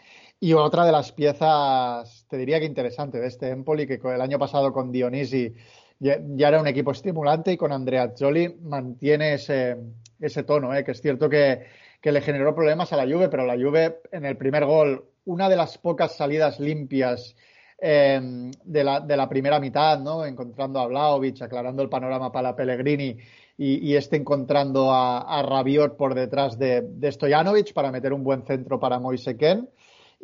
Y otra de las piezas, te diría que interesante, de este Empoli, que el año pasado con Dionisi ya, era un equipo estimulante y con Andrea Zoli mantiene ese, ese tono, ¿eh? que es cierto que, le generó problemas a la Juve, pero la Juve en el primer gol una de las pocas salidas limpias em, de, la, de, la, primera mitad, ¿no? Encontrando a Vlaovic, aclarando el panorama para Pellegrini y, este encontrando a, a, Rabiot por detrás de, de Stojanovic para meter un buen centro para Moise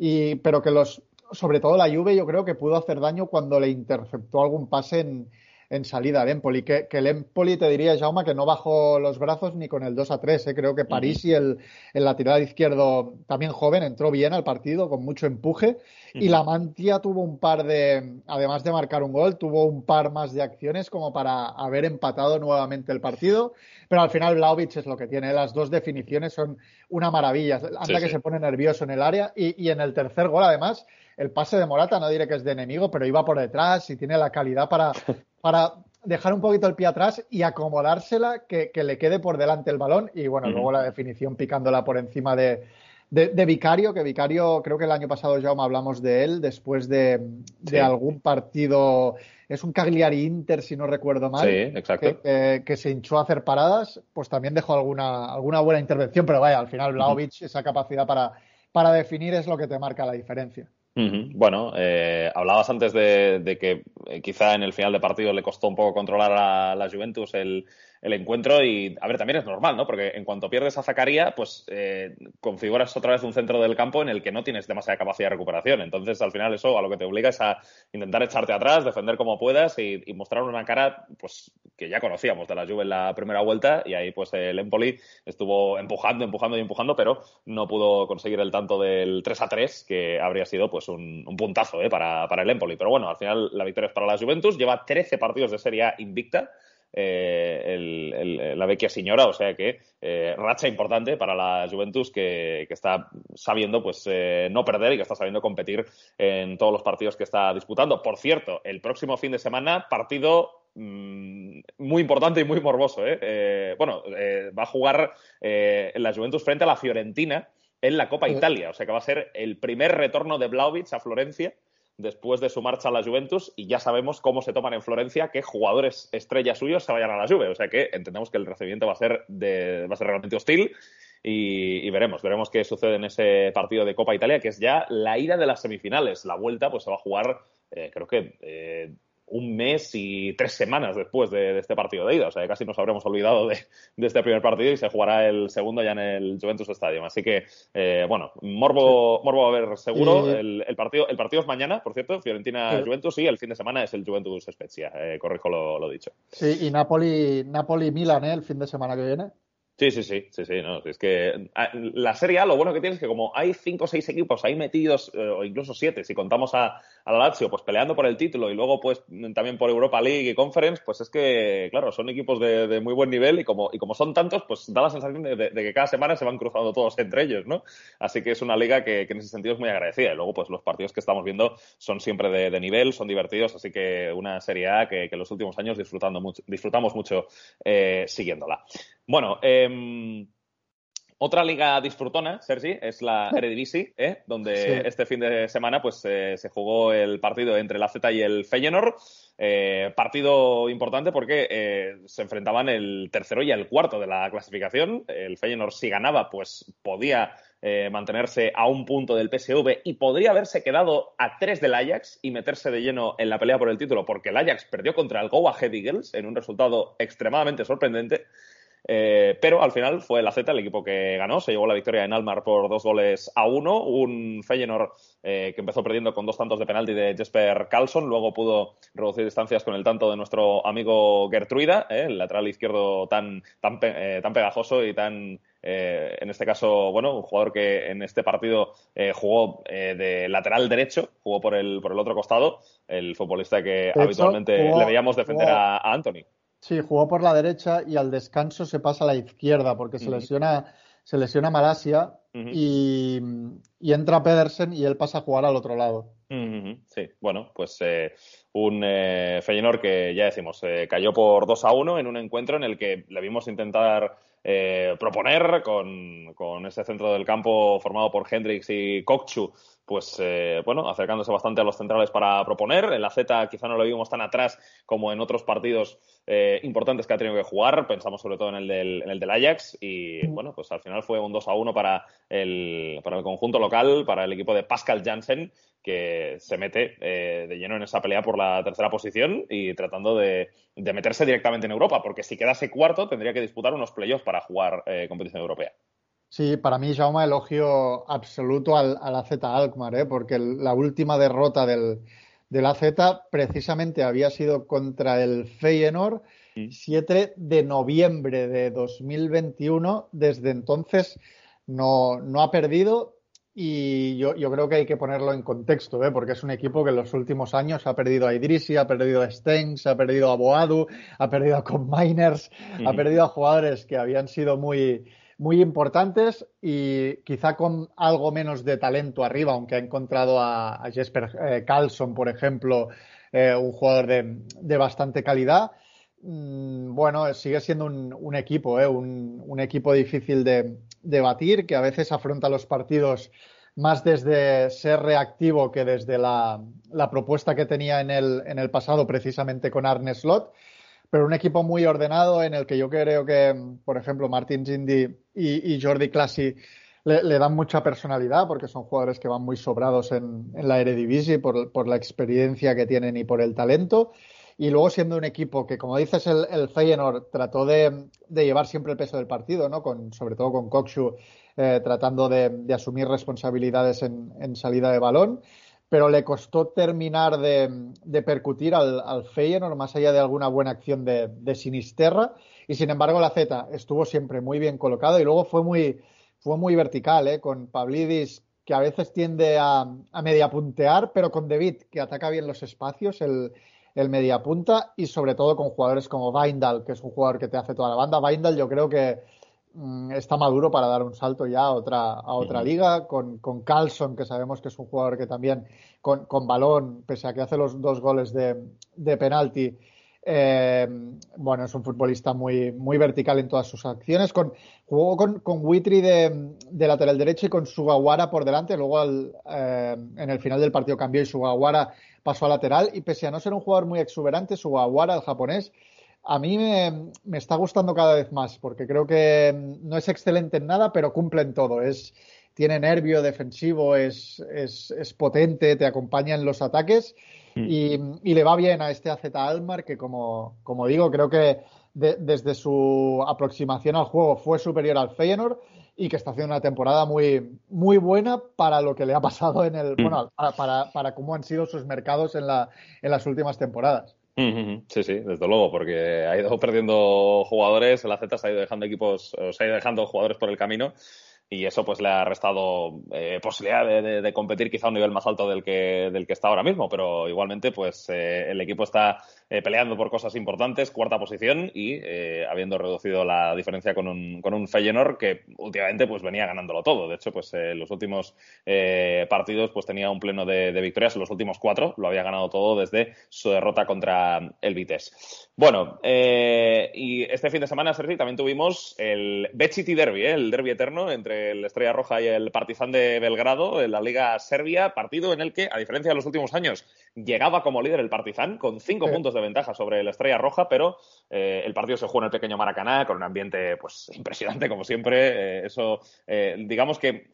Y, pero que los, sobre todo la Juve, yo creo que pudo hacer daño cuando le interceptó algún pase en, en salida al Empoli. Que, que, el Empoli, te diría, Jaume, que no bajó los brazos ni con el 2 a 3. ¿eh? Creo que París y el, el, lateral izquierdo, también joven, entró bien al partido con mucho empuje. Y la Mantia tuvo un par de, además de marcar un gol, tuvo un par más de acciones como para haber empatado nuevamente el partido. Pero al final Vlaovic es lo que tiene. Las dos definiciones son una maravilla. Anda sí, que sí. se pone nervioso en el área. Y, y en el tercer gol, además, el pase de Morata, no diré que es de enemigo, pero iba por detrás y tiene la calidad para, para dejar un poquito el pie atrás y acomodársela, que, que le quede por delante el balón. Y bueno, uh -huh. luego la definición picándola por encima de, de, de, Vicario, que Vicario, creo que el año pasado ya hablamos de él, después de, de sí. algún partido, es un Cagliari Inter, si no recuerdo mal, sí, exacto. Que, que, que, se hinchó a hacer paradas, pues también dejó alguna, alguna buena intervención, pero vaya, al final Vlaovic, uh -huh. esa capacidad para, para definir es lo que te marca la diferencia. Uh -huh. Bueno, eh, hablabas antes de, de que eh, quizá en el final de partido le costó un poco controlar a la Juventus el, el encuentro y, a ver, también es normal, ¿no? Porque en cuanto pierdes a Zacaría, pues eh, configuras otra vez un centro del campo en el que no tienes demasiada capacidad de recuperación. Entonces, al final, eso a lo que te obliga es a intentar echarte atrás, defender como puedas y, mostrar una cara, pues, que ya conocíamos de la Juve en la primera vuelta y ahí, pues, el Empoli estuvo empujando, empujando y empujando, pero no pudo conseguir el tanto del 3 a 3, que habría sido, pues, un, un puntazo, ¿eh? Para, para el Empoli. Pero bueno, al final la victoria es para la Juventus, lleva 13 partidos de Serie invicta eh, el, el, la vecchia señora, o sea que eh, racha importante para la Juventus que, que está sabiendo pues eh, no perder y que está sabiendo competir en todos los partidos que está disputando. Por cierto, el próximo fin de semana partido mmm, muy importante y muy morboso. ¿eh? eh bueno, eh, va a jugar eh, la Juventus frente a la Fiorentina en la Copa Italia, o sea que va a ser el primer retorno de Blaovic a Florencia después de su marcha a la Juventus y ya sabemos cómo se toman en Florencia que jugadores estrellas suyos se vayan a la Juve. O sea que entendemos que el recibimiento va a ser, de, va a ser realmente hostil y, veremos, veremos qué sucede en ese partido de Copa Italia, que es ya la ida de las semifinales. La vuelta pues se va a jugar, eh, creo que eh, un mes y tres semanas después de, de, este partido de ida. O sea, casi nos habremos olvidado de, de, este primer partido y se jugará el segundo ya en el Juventus Stadium. Así que, eh, bueno, Morbo. Morbo va a haber seguro. Sí. El, el, partido, el partido es mañana, por cierto, Fiorentina-Juventus y el fin de semana es el Juventus Spezia. Eh, corrijo lo, lo, dicho. Sí, y Napoli-Milan, Napoli ¿eh? El fin de semana que viene. Sí, sí, sí, sí, sí, no, es que ah, la Serie A lo bueno que tiene es que como hay cinco o seis equipos ahí metidos, eh, o incluso siete, si contamos a, a, la Lazio, pues peleando por el título y luego pues también por Europa League y Conference, pues es que, claro, son equipos de, de muy buen nivel y como, y como son tantos, pues da la sensación de, de, que cada semana se van cruzando todos entre ellos, ¿no? Así que es una liga que, que en ese sentido es muy agradecida y luego pues los partidos que estamos viendo son siempre de, de nivel, son divertidos, así que una Serie A que, que en los últimos años disfrutando mucho, disfrutamos mucho eh, siguiéndola. Bueno, eh, otra liga disfrutona, Sergi, es la Eredivisie, ¿eh? donde sí. este fin de semana pues, eh, se jugó el partido entre la Z y el Feyenoord. Eh, partido importante porque eh, se enfrentaban el tercero y el cuarto de la clasificación. El Feyenoord si ganaba pues podía eh, mantenerse a un punto del PSV y podría haberse quedado a tres del Ajax y meterse de lleno en la pelea por el título porque el Ajax perdió contra el Go Ahead Eagles en un resultado extremadamente sorprendente. Eh, pero al final fue la Z el equipo que ganó, se llevó la victoria en Almar por dos goles a uno, un Feyenoord eh, que empezó perdiendo con dos tantos de penalti de Jesper Carlson, luego pudo reducir distancias con el tanto de nuestro amigo Gertruida, eh, el lateral izquierdo tan, tan, eh, tan pegajoso y tan eh, en este caso, bueno, un jugador que en este partido eh, jugó eh, de lateral derecho, jugó por el, por el otro costado, el futbolista que de habitualmente hecho, jugó, le veíamos defender jugó, a, Anthony. Sí, jugó por la derecha y al descanso se pasa a la izquierda porque se lesiona, se lesiona Malasia uh -huh. y, y, entra Pedersen y él pasa a jugar al otro lado. Uh -huh. Sí, bueno, pues eh, un eh, Feyenoord que ya decimos, eh, cayó por 2 a 1 en un encuentro en el que le vimos intentar proponer con, con ese centro del campo formado por Hendrix y Kokchu pues eh, bueno, acercándose bastante a los centrales para proponer. En la Z quizá no lo vimos tan atrás como en otros partidos eh, importantes que ha tenido que jugar. Pensamos sobre todo en el del, en el del Ajax y bueno, pues al final fue un 2 a 1 para el, para el conjunto local, para el equipo de Pascal Janssen, que se mete eh, de lleno en esa pelea por la tercera posición y tratando de, de, meterse directamente en Europa, porque si quedase cuarto tendría que disputar unos playoffs para jugar competición europea. Sí, para mí, Jaume, elogio absoluto al, al AZ Alkmaar, ¿eh? porque la última derrota del, del AZ precisamente había sido contra el Feyenoord, 7 de noviembre de 2021. Desde entonces no, no ha perdido y yo, yo, creo que hay que ponerlo en contexto, ¿eh? porque es un equipo que en los últimos años ha perdido a Idrisi, ha perdido a Stengs, ha perdido a Boadu, ha perdido a Miners, ha perdido a jugadores que habían sido muy muy importantes y quizá con algo menos de talento arriba, aunque ha encontrado a, Jesper eh, Carlson, por ejemplo, eh, un jugador de, bastante calidad. Mm, bueno, sigue siendo un, equipo, eh, un, equipo difícil de, batir, que a veces afronta los partidos más desde ser reactivo que desde la, propuesta que tenía en el, en el pasado, precisamente con Arne Slot pero un equipo muy ordenado en el que yo creo que, por ejemplo, Martin Gindy y, Jordi Classi le, dan mucha personalidad porque son jugadores que van muy sobrados en, la Eredivisie por, la experiencia que tienen y por el talento. Y luego siendo un equipo que, como dices, el, Feyenoord trató de, llevar siempre el peso del partido, ¿no? Con, sobre todo con Kokshu eh, tratando de, asumir responsabilidades en, en salida de balón pero le costó terminar de, percutir al, al, Feyenoord más allá de alguna buena acción de, Sinisterra y sin embargo la Z estuvo siempre muy bien colocado y luego fue muy, fue muy vertical ¿eh? con Pavlidis que a veces tiende a, a mediapuntear pero con David que ataca bien los espacios el, el mediapunta y sobre todo con jugadores como Weindal que es un jugador que te hace toda la banda Weindal yo creo que está maduro para dar un salto ya a otra, a otra liga, con, con, Carlson, que sabemos que es un jugador que también con, con balón, pese a que hace los dos goles de, de penalti, eh, bueno, es un futbolista muy, muy vertical en todas sus acciones. Con, jugó con, con Witry de, de, lateral derecho y con Sugawara por delante. Luego al, eh, en el final del partido cambió y Sugawara pasó a lateral. Y pese a no ser un jugador muy exuberante, Sugawara, el japonés, a mí me, está gustando cada vez más, porque creo que no es excelente en nada, pero cumple en todo. Es, tiene nervio defensivo, es, es, potente, te acompaña en los ataques mm. y, le va bien a este AZ Almar, que como, como digo, creo que desde su aproximación al juego fue superior al Feyenoord y que está haciendo una temporada muy, muy buena para lo que le ha pasado en el, mm. bueno, para, para, cómo han sido sus mercados en, la, en las últimas temporadas. Sí, sí, desde luego, porque ha ido perdiendo jugadores, el AZ se ha ido dejando equipos, se ha ido dejando jugadores por el camino y eso pues le ha restado eh, posibilidad de, competir quizá a un nivel más alto del que, del que está ahora mismo, pero igualmente pues eh, el equipo está eh, peleando por cosas importantes, cuarta posición y eh, habiendo reducido la diferencia con un, con un Feyenoord que últimamente pues venía ganándolo todo. De hecho, pues en los últimos partidos pues tenía un pleno de, victorias, en los últimos cuatro lo había ganado todo desde su derrota contra el Vitesse. Bueno, y este fin de semana, Sergi, también tuvimos el Beciti Derby, el derby eterno entre el Estrella Roja y el Partizan de Belgrado en la Liga Serbia, partido en el que, a diferencia de los últimos años, llegaba como líder el Partizan con cinco puntos de ventaja sobre la Estrella Roja, pero eh, el partido se jugó en el pequeño Maracaná con un ambiente pues impresionante como siempre. Eh, eso, eh, digamos que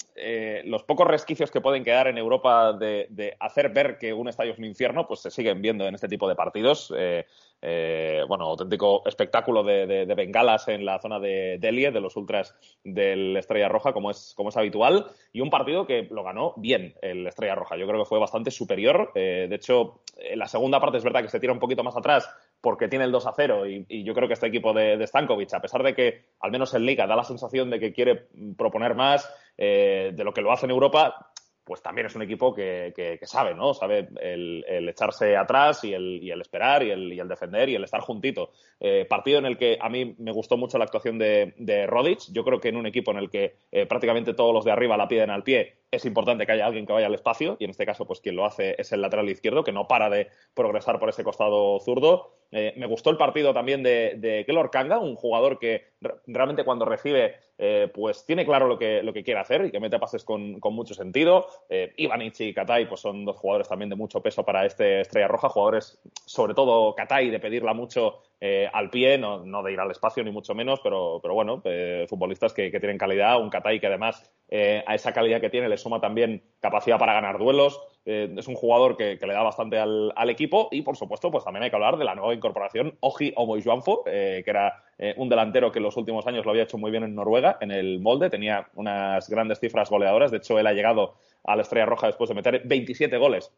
los pocos resquicios que pueden quedar en Europa de, hacer ver que un estadio es un infierno, pues se siguen viendo en este tipo de partidos. bueno, auténtico espectáculo de, bengalas en la zona de Delie, de los ultras del Estrella Roja, como es, como es habitual, y un partido que lo ganó bien el Estrella Roja. Yo creo que fue bastante superior. de hecho, la segunda parte es verdad que se tira un poquito más atrás porque tiene el 2 a 0 y, yo creo que este equipo de, Stankovic, a pesar de que al menos en Liga da la sensación de que quiere proponer más eh, de lo que lo hace en Europa, pues también es un equipo que, sabe, ¿no? Sabe el, echarse atrás y el, esperar y el, defender y el estar juntito. Eh, partido en el que a mí me gustó mucho la actuación de, de Rodic. Yo creo que en un equipo en el que eh, prácticamente todos los de arriba la piden al pie, es importante que haya alguien que vaya al espacio y en este caso pues quien lo hace es el lateral izquierdo que no para de progresar por ese costado zurdo. Eh, me gustó el partido también de, de Kellor Kanga, un jugador que realmente cuando recibe eh, pues tiene claro lo que, lo que quiere hacer y que mete pases con, con mucho sentido. Eh, y Katai pues son dos jugadores también de mucho peso para este Estrella Roja, jugadores sobre todo Katai de pedirla mucho eh, al pie, no, no, de ir al espacio ni mucho menos, pero, pero bueno, eh, futbolistas que, que, tienen calidad, un Katai que además eh, a esa calidad que tiene le suma también capacidad para ganar duelos. Eh, es un jugador que, que le da bastante al, al, equipo y, por supuesto, pues también hay que hablar de la nueva incorporación, Oji Omoijuanfo, eh, que era un delantero que en los últimos años lo había hecho muy bien en Noruega, en el molde, tenía unas grandes cifras goleadoras. De hecho, él ha llegado a la Estrella Roja después de meter 27 goles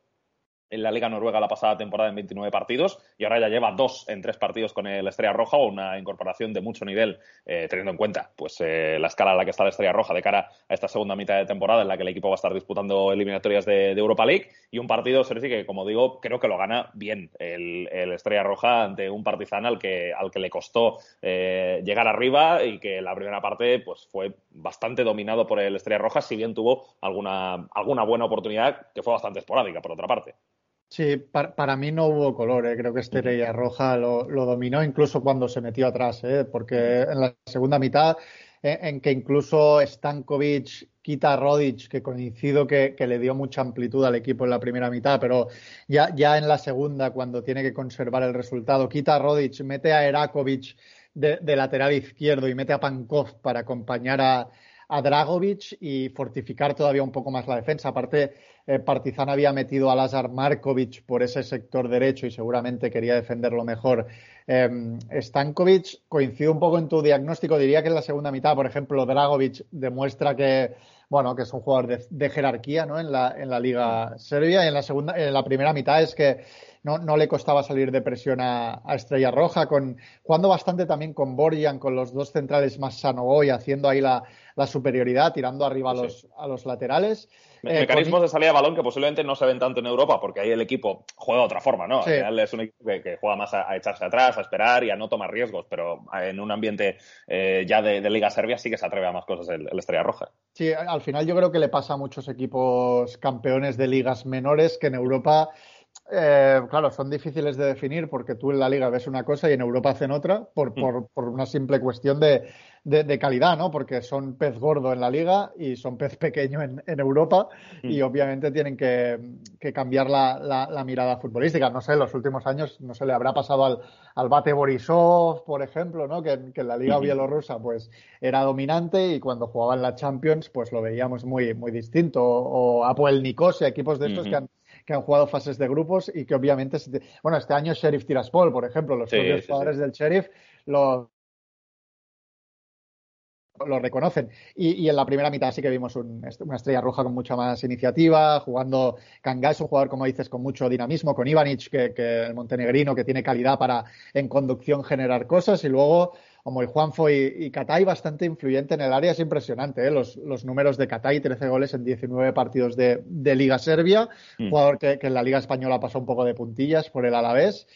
en la Liga Noruega la pasada temporada en 29 partidos y ahora ya lleva dos en tres partidos con el Estrella Roja una incorporación de mucho nivel eh, teniendo en cuenta pues eh, la escala en la que está la Estrella Roja de cara a esta segunda mitad de temporada en la que el equipo va a estar disputando eliminatorias de, Europa League y un partido Sergi que como digo creo que lo gana bien el, el Estrella Roja ante un Partizan al que, al que le costó eh, llegar arriba y que la primera parte pues fue bastante dominado por el Estrella Roja si bien tuvo alguna, alguna buena oportunidad que fue bastante esporádica por otra parte. Sí, para, para, mí no hubo color, ¿eh? creo que Estrella Roja lo, lo, dominó incluso cuando se metió atrás, ¿eh? porque en la segunda mitad, en, en que incluso Stankovic quita a Rodic, que coincido que, que, le dio mucha amplitud al equipo en la primera mitad, pero ya, ya en la segunda, cuando tiene que conservar el resultado, quita a Rodic, mete a Erakovic de, de lateral izquierdo y mete a Pankov para acompañar a, a Dragovic y fortificar todavía un poco más la defensa. Aparte, eh, Partizan había metido a Lazar Markovic por ese sector derecho y seguramente quería defenderlo mejor. Eh, Stankovic, coincido un poco en tu diagnóstico, diría que en la segunda mitad, por ejemplo, Dragovic demuestra que, bueno, que es un jugador de, jerarquía ¿no? en, la, en la Liga Serbia y en la, segunda, en la primera mitad es que no, no, le costaba salir de presión a, Estrella Roja, jugando bastante también con Borjan, con los dos centrales más Sanogoy, haciendo ahí la, la superioridad, tirando arriba a los, a los laterales. Eh, Mecanismos con... de salida de balón que posiblemente no se ven tanto en Europa, porque ahí el equipo juega de otra forma, ¿no? Sí. Al final es un equipo que, que juega más a, a, echarse atrás, a esperar y a no tomar riesgos, pero en un ambiente eh, ya de, de, Liga Serbia sí que se atreve a más cosas el, el, Estrella Roja. Sí, al final yo creo que le pasa a muchos equipos campeones de ligas menores que en Europa eh, claro, son difíciles de definir porque tú en la liga ves una cosa y en Europa hacen otra por, mm. por, por una simple cuestión de, de, de, calidad, ¿no? Porque son pez gordo en la liga y son pez pequeño en, en Europa mm. y obviamente tienen que, que cambiar la, la, la, mirada futbolística. No sé, en los últimos años, no se le habrá pasado al, al Bate Borisov, por ejemplo, ¿no? Que, que en la liga mm. bielorrusa pues era dominante y cuando jugaba en la Champions pues lo veíamos muy, muy distinto. O, Apoel Nicosia, equipos de estos mm que han que han jugado fases de grupos y que obviamente, bueno, este año Sheriff Tiraspol, por ejemplo, los sí, propios sí, jugadores sí. del Sheriff lo, lo reconocen. Y, y, en la primera mitad sí que vimos un, una estrella roja con mucha más iniciativa, jugando Kanga es un jugador, como dices, con mucho dinamismo, con Ivanic, que, que el montenegrino, que tiene calidad para en conducción generar cosas, y luego como el Juanfo y, y Catay, bastante influyente en el área, es impresionante. ¿eh? Los, los, números de Catay, 13 goles en 19 partidos de, de Liga Serbia, mm. jugador que, que, en la Liga Española pasó un poco de puntillas por el Alavés.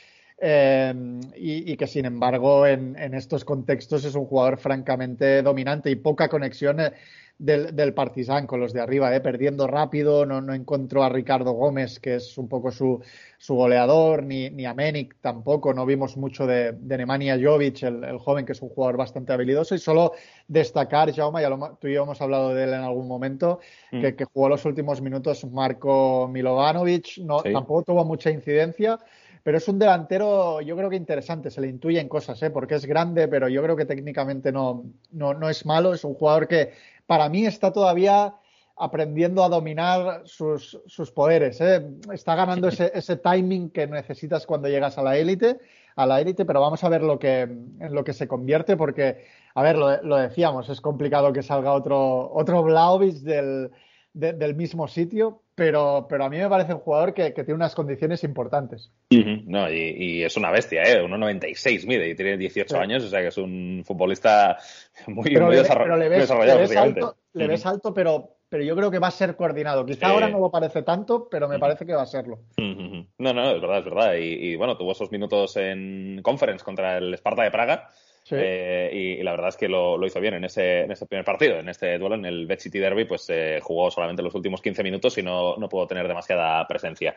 Eh, y, y, que sin embargo en, en, estos contextos es un jugador francamente dominante y poca conexión eh, del, del Partizan con los de arriba, ¿eh? perdiendo rápido, no, no, encontró a Ricardo Gómez, que es un poco su, su goleador, ni, ni, a Menik tampoco, no vimos mucho de, de Nemanja Jovic, el, el, joven que es un jugador bastante habilidoso, y solo destacar, Jaume, ya lo, tú y yo hemos hablado de él en algún momento, mm. que, que, jugó los últimos minutos Marco Milovanovic, no, sí. tampoco tuvo mucha incidencia, pero es un delantero, yo creo que interesante, se le intuyen cosas, ¿eh? porque es grande, pero yo creo que técnicamente no, no, no es malo, es un jugador que para mí está todavía aprendiendo a dominar sus, sus poderes. ¿eh? Está ganando ese, ese, timing que necesitas cuando llegas a la élite, a la élite, pero vamos a ver lo que, en lo que se convierte, porque, a ver, lo, lo decíamos, es complicado que salga otro, otro Vlaovic del, de, del mismo sitio, pero, pero a mí me parece un jugador que, que tiene unas condiciones importantes. Uh -huh. No, y, y, es una bestia, ¿eh? 1,96 mide y tiene 18 sí. años, o sea que es un futbolista muy, pero muy, le, desarroll pero le ves, desarrollado. Le ves alto, le ves alto pero, pero yo creo que va a ser coordinado. Quizá sí. ahora no lo parece tanto, pero me parece que va a serlo. No, no, es verdad, es verdad. Y, y, bueno, tuvo esos minutos en conference contra el Sparta de Praga Eh, y, la verdad es que lo, hizo bien en ese, en ese primer partido, en este duelo, en el Bet City Derby, pues eh, jugó solamente los últimos 15 minutos y no, no pudo tener demasiada presencia.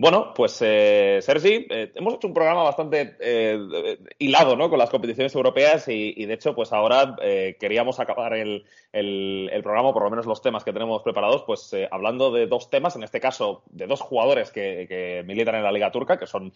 Bueno, pues eh, Sergi, eh, hemos hecho un programa bastante eh, hilado ¿no? con las competiciones europeas y, de hecho, pues ahora eh, queríamos acabar el, el, programa, por lo menos los temas que tenemos preparados, pues hablando de dos temas, en este caso de dos jugadores que, que militan en la Liga Turca, que son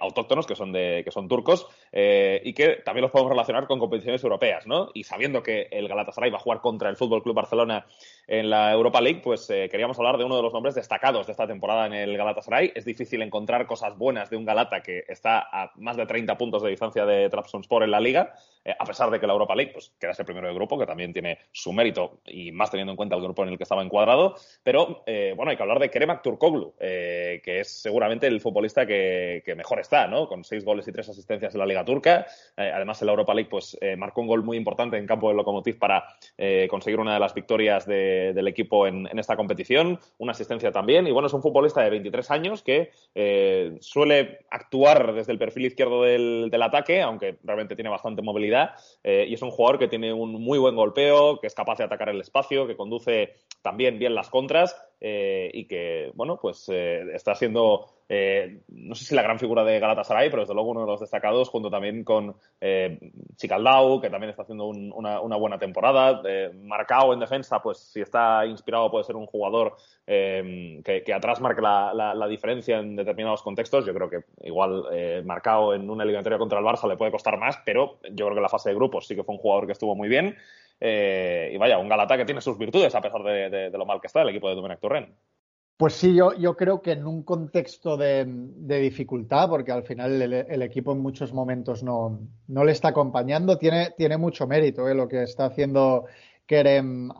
autóctonos, que son, de, que son turcos y que también los podemos relacionar con competiciones europeas, ¿no? Y sabiendo que el Galatasaray va a jugar contra el Fútbol Club Barcelona en la Europa League, pues queríamos hablar de uno de los nombres destacados de esta temporada en el Galatasaray es difícil encontrar cosas buenas de un Galata que está a más de 30 puntos de distancia de Trabzonspor en la liga, eh, a pesar de que la Europa League pues, queda ese primero de grupo, que también tiene su mérito y más teniendo en cuenta el grupo en el que estaba encuadrado. Pero eh, bueno, hay que hablar de Kerem Turkoglu, eh, que es seguramente el futbolista que, mejor está, ¿no? Con seis goles y tres asistencias en la Liga Turca. además, en la Europa League pues, marcó un gol muy importante en campo del Lokomotiv para conseguir una de las victorias del equipo en, en esta competición. Una asistencia también. Y bueno, es un futbolista de 23 años que eh, suele actuar desde el perfil izquierdo del, ataque, aunque realmente tiene bastante movilidad, eh, y es un jugador que tiene un muy buen golpeo, que es capaz de atacar el espacio, que conduce también bien las contras eh, y que, bueno, pues está siendo eh, no sé si la gran figura de Galatasaray, pero desde luego uno de los destacados, junto también con eh, Chicaldao, que también está haciendo una, buena temporada. Eh, Marcao en defensa, pues si está inspirado puede ser un jugador eh, que, atrás marque la, diferencia en determinados contextos. Yo creo que igual Marcao en una eliminatoria contra el Barça le puede costar más, pero yo creo que la fase de grupos sí que fue un jugador que estuvo muy bien. Y vaya, un Galata que tiene sus virtudes a pesar de, lo mal que está el equipo de Domenech Turren. Pues sí, yo, yo creo que en un contexto de, dificultad, porque al final el, equipo en muchos momentos no, no, le está acompañando, tiene, tiene mucho mérito ¿eh? lo que está haciendo Kerem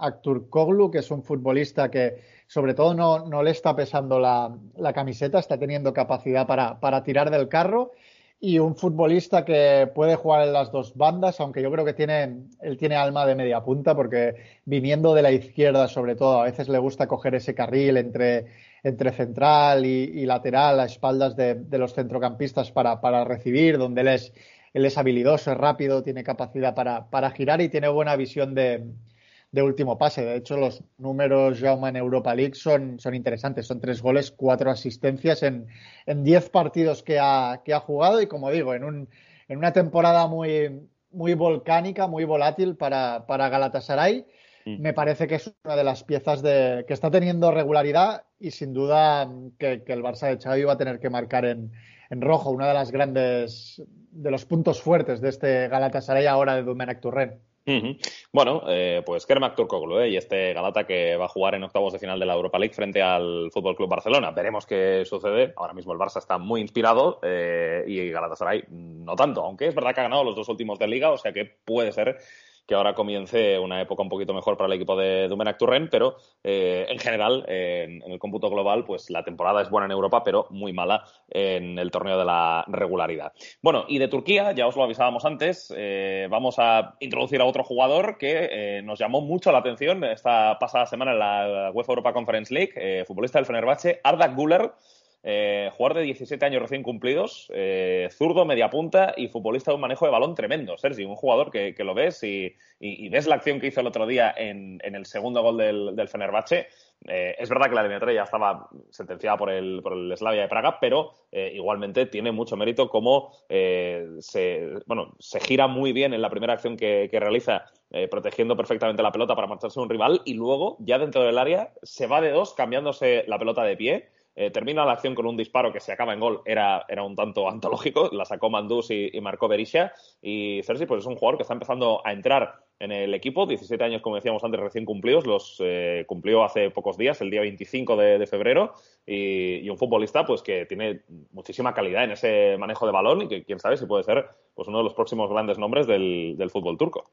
Koglu, que es un futbolista que sobre todo no, no le está pesando la, la, camiseta, está teniendo capacidad para, para tirar del carro y un futbolista que puede jugar en las dos bandas, aunque yo creo que tiene, él tiene alma de media punta, porque viniendo de la izquierda, sobre todo, a veces le gusta coger ese carril entre, entre central y, lateral a espaldas de, los centrocampistas para, para, recibir, donde él es, él es habilidoso, es rápido, tiene capacidad para, para girar y tiene buena visión de, de último pase. De hecho, los números Jaume en Europa League son, son interesantes. Son tres goles, cuatro asistencias en, en diez partidos que ha, que ha jugado y, como digo, en, un, en una temporada muy, muy volcánica, muy volátil para, para Galatasaray. Mm. Me parece que es una de las piezas de, que está teniendo regularidad y sin duda que, que el Barça de Xavi va a tener que marcar en, en rojo, una de las grandes, de los puntos fuertes de este Galatasaray ahora de Domenech Turren. Bueno, eh, pues Kermak Turkoglu ¿eh? y este Galata que va a jugar en octavos de final de la Europa League frente al Fútbol Club Barcelona. Veremos qué sucede. Ahora mismo el Barça está muy inspirado eh, y Galatasaray no tanto, aunque es verdad que ha ganado los dos últimos de Liga, o sea que puede ser que ahora comience una época un poquito mejor para el equipo de Dumenac Turren, pero eh, en general, en, el cómputo global, pues la temporada es buena en Europa, pero muy mala en el torneo de la regularidad. Bueno, y de Turquía, ya os lo avisábamos antes, eh, vamos a introducir a otro jugador que eh, nos llamó mucho la atención esta pasada semana en la UEFA Europa Conference League, futbolista del Fenerbahce, Arda Güler, eh, jugador de 17 años recién cumplidos, eh, zurdo, media punta y futbolista de un manejo de balón tremendo, Sergi. Un jugador que, lo ves y, ves la acción que hizo el otro día en, el segundo gol del, del Fenerbahce. Eh, es verdad que la eliminatoria ya estaba sentenciada por el, Slavia de Praga, pero igualmente tiene mucho mérito como se, bueno, se gira muy bien en la primera acción que, que realiza, protegiendo perfectamente la pelota para marcharse un rival y luego, ya dentro del área, se va de dos cambiándose la pelota de pie eh, termina la acción con un disparo que se acaba en gol, era, era un tanto antológico, la sacó Mandus y, marcó Berisha. Y Cersei pues es un jugador que está empezando a entrar en el equipo, 17 años, como decíamos antes, recién cumplidos, los eh, cumplió hace pocos días, el día 25 de, febrero, y, un futbolista pues que tiene muchísima calidad en ese manejo de balón y que quién sabe si puede ser pues uno de los próximos grandes nombres del, del fútbol turco.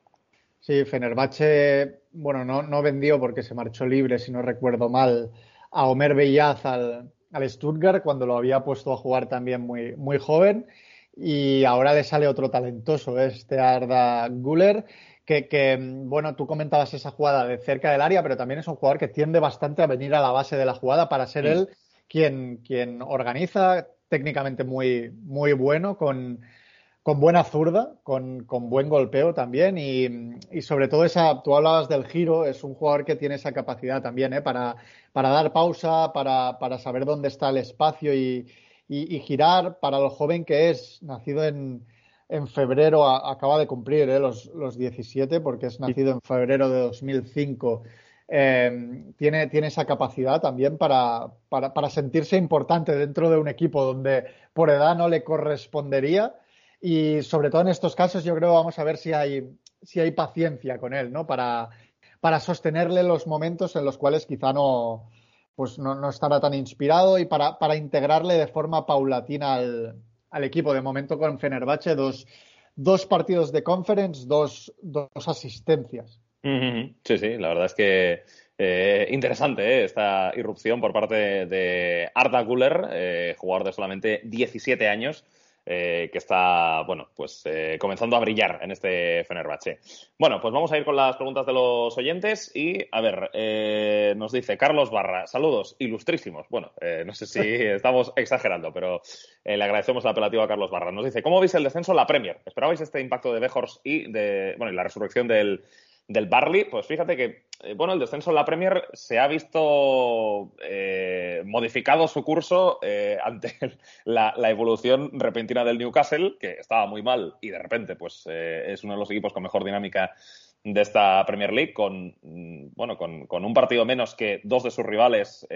Sí, Fenerbahce, bueno, no, no vendió porque se marchó libre, si no recuerdo mal, a Omer Bellaz al, al, Stuttgart cuando lo había puesto a jugar también muy, muy joven. Y ahora le sale otro talentoso, este Arda Guller, que, que, bueno, tú comentabas esa jugada de cerca del área, pero también es un jugador que tiende bastante a venir a la base de la jugada para ser él quien, quien organiza, técnicamente muy, muy bueno, con, con buena zurda, con, buen golpeo también y, sobre todo esa, tú hablabas del giro, es un jugador que tiene esa capacidad también ¿eh? para, para dar pausa, para, para saber dónde está el espacio y, girar, para lo joven que es, nacido en, en febrero, acaba de cumplir ¿eh? los, los 17 porque es nacido en febrero de 2005. Eh, tiene, tiene esa capacidad también para, para, para sentirse importante dentro de un equipo donde por edad no le correspondería y sobre todo en estos casos yo creo vamos a ver si hay, si hay paciencia con él, ¿no? Para, para sostenerle los momentos en los cuales quizá no, pues no, estará tan inspirado y para, para integrarle de forma paulatina al, al, equipo. De momento con Fenerbahce, dos, dos partidos de conference, dos, dos asistencias. Sí, sí, la verdad es que eh, interesante eh, esta irrupción por parte de Arda Guller, eh, jugador de solamente 17 años. Eh, que está, bueno, pues eh, comenzando a brillar en este Fenerbahce. Bueno, pues vamos a ir con las preguntas de los oyentes y, a ver, eh, nos dice Carlos Barra, saludos, ilustrísimos. Bueno, no sé si estamos exagerando, pero le agradecemos el apelativo a Carlos Barra. Nos dice, ¿cómo veis el descenso en la Premier? ¿Esperabais este impacto de Bejors y de, bueno, y la resurrección del, del Barley, pues fíjate que, eh, bueno, el descenso en la Premier se ha visto eh, modificado su curso eh, ante la, evolución repentina del Newcastle, que estaba muy mal y de repente, pues es uno de los equipos con mejor dinámica de esta Premier League, con, mm, bueno, con, con un partido menos que dos de sus rivales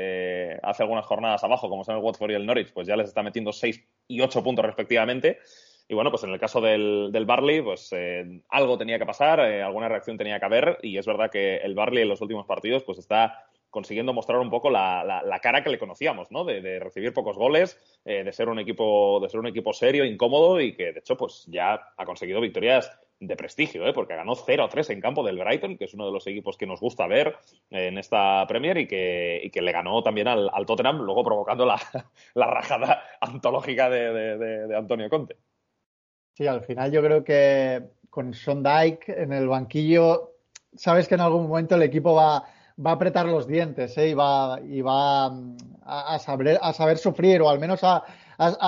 hace algunas jornadas abajo, como son el Watford y el Norwich, pues ya les está metiendo seis y ocho puntos respectivamente. Y bueno, pues en el caso del, del Barley, pues eh, algo tenía que pasar, eh, alguna reacción tenía que haber, y es verdad que el Barley en los últimos partidos, pues está consiguiendo mostrar un poco la, la, cara que le conocíamos, ¿no? De, recibir pocos goles, eh, de ser un equipo, de ser un equipo serio, incómodo, y que de hecho, pues ya ha conseguido victorias de prestigio, ¿eh? porque ganó 0-3 en campo del Brighton, que es uno de los equipos que nos gusta ver en esta Premier y que, y que le ganó también al, al Tottenham, luego provocando la, la rajada antológica de, de Antonio Conte. Sí, al final yo creo que con Sondike en el banquillo, sabes que en algún momento el equipo va, va a apretar los dientes ¿eh? y va, y va mm, a, saber, a saber sufrir o al menos a,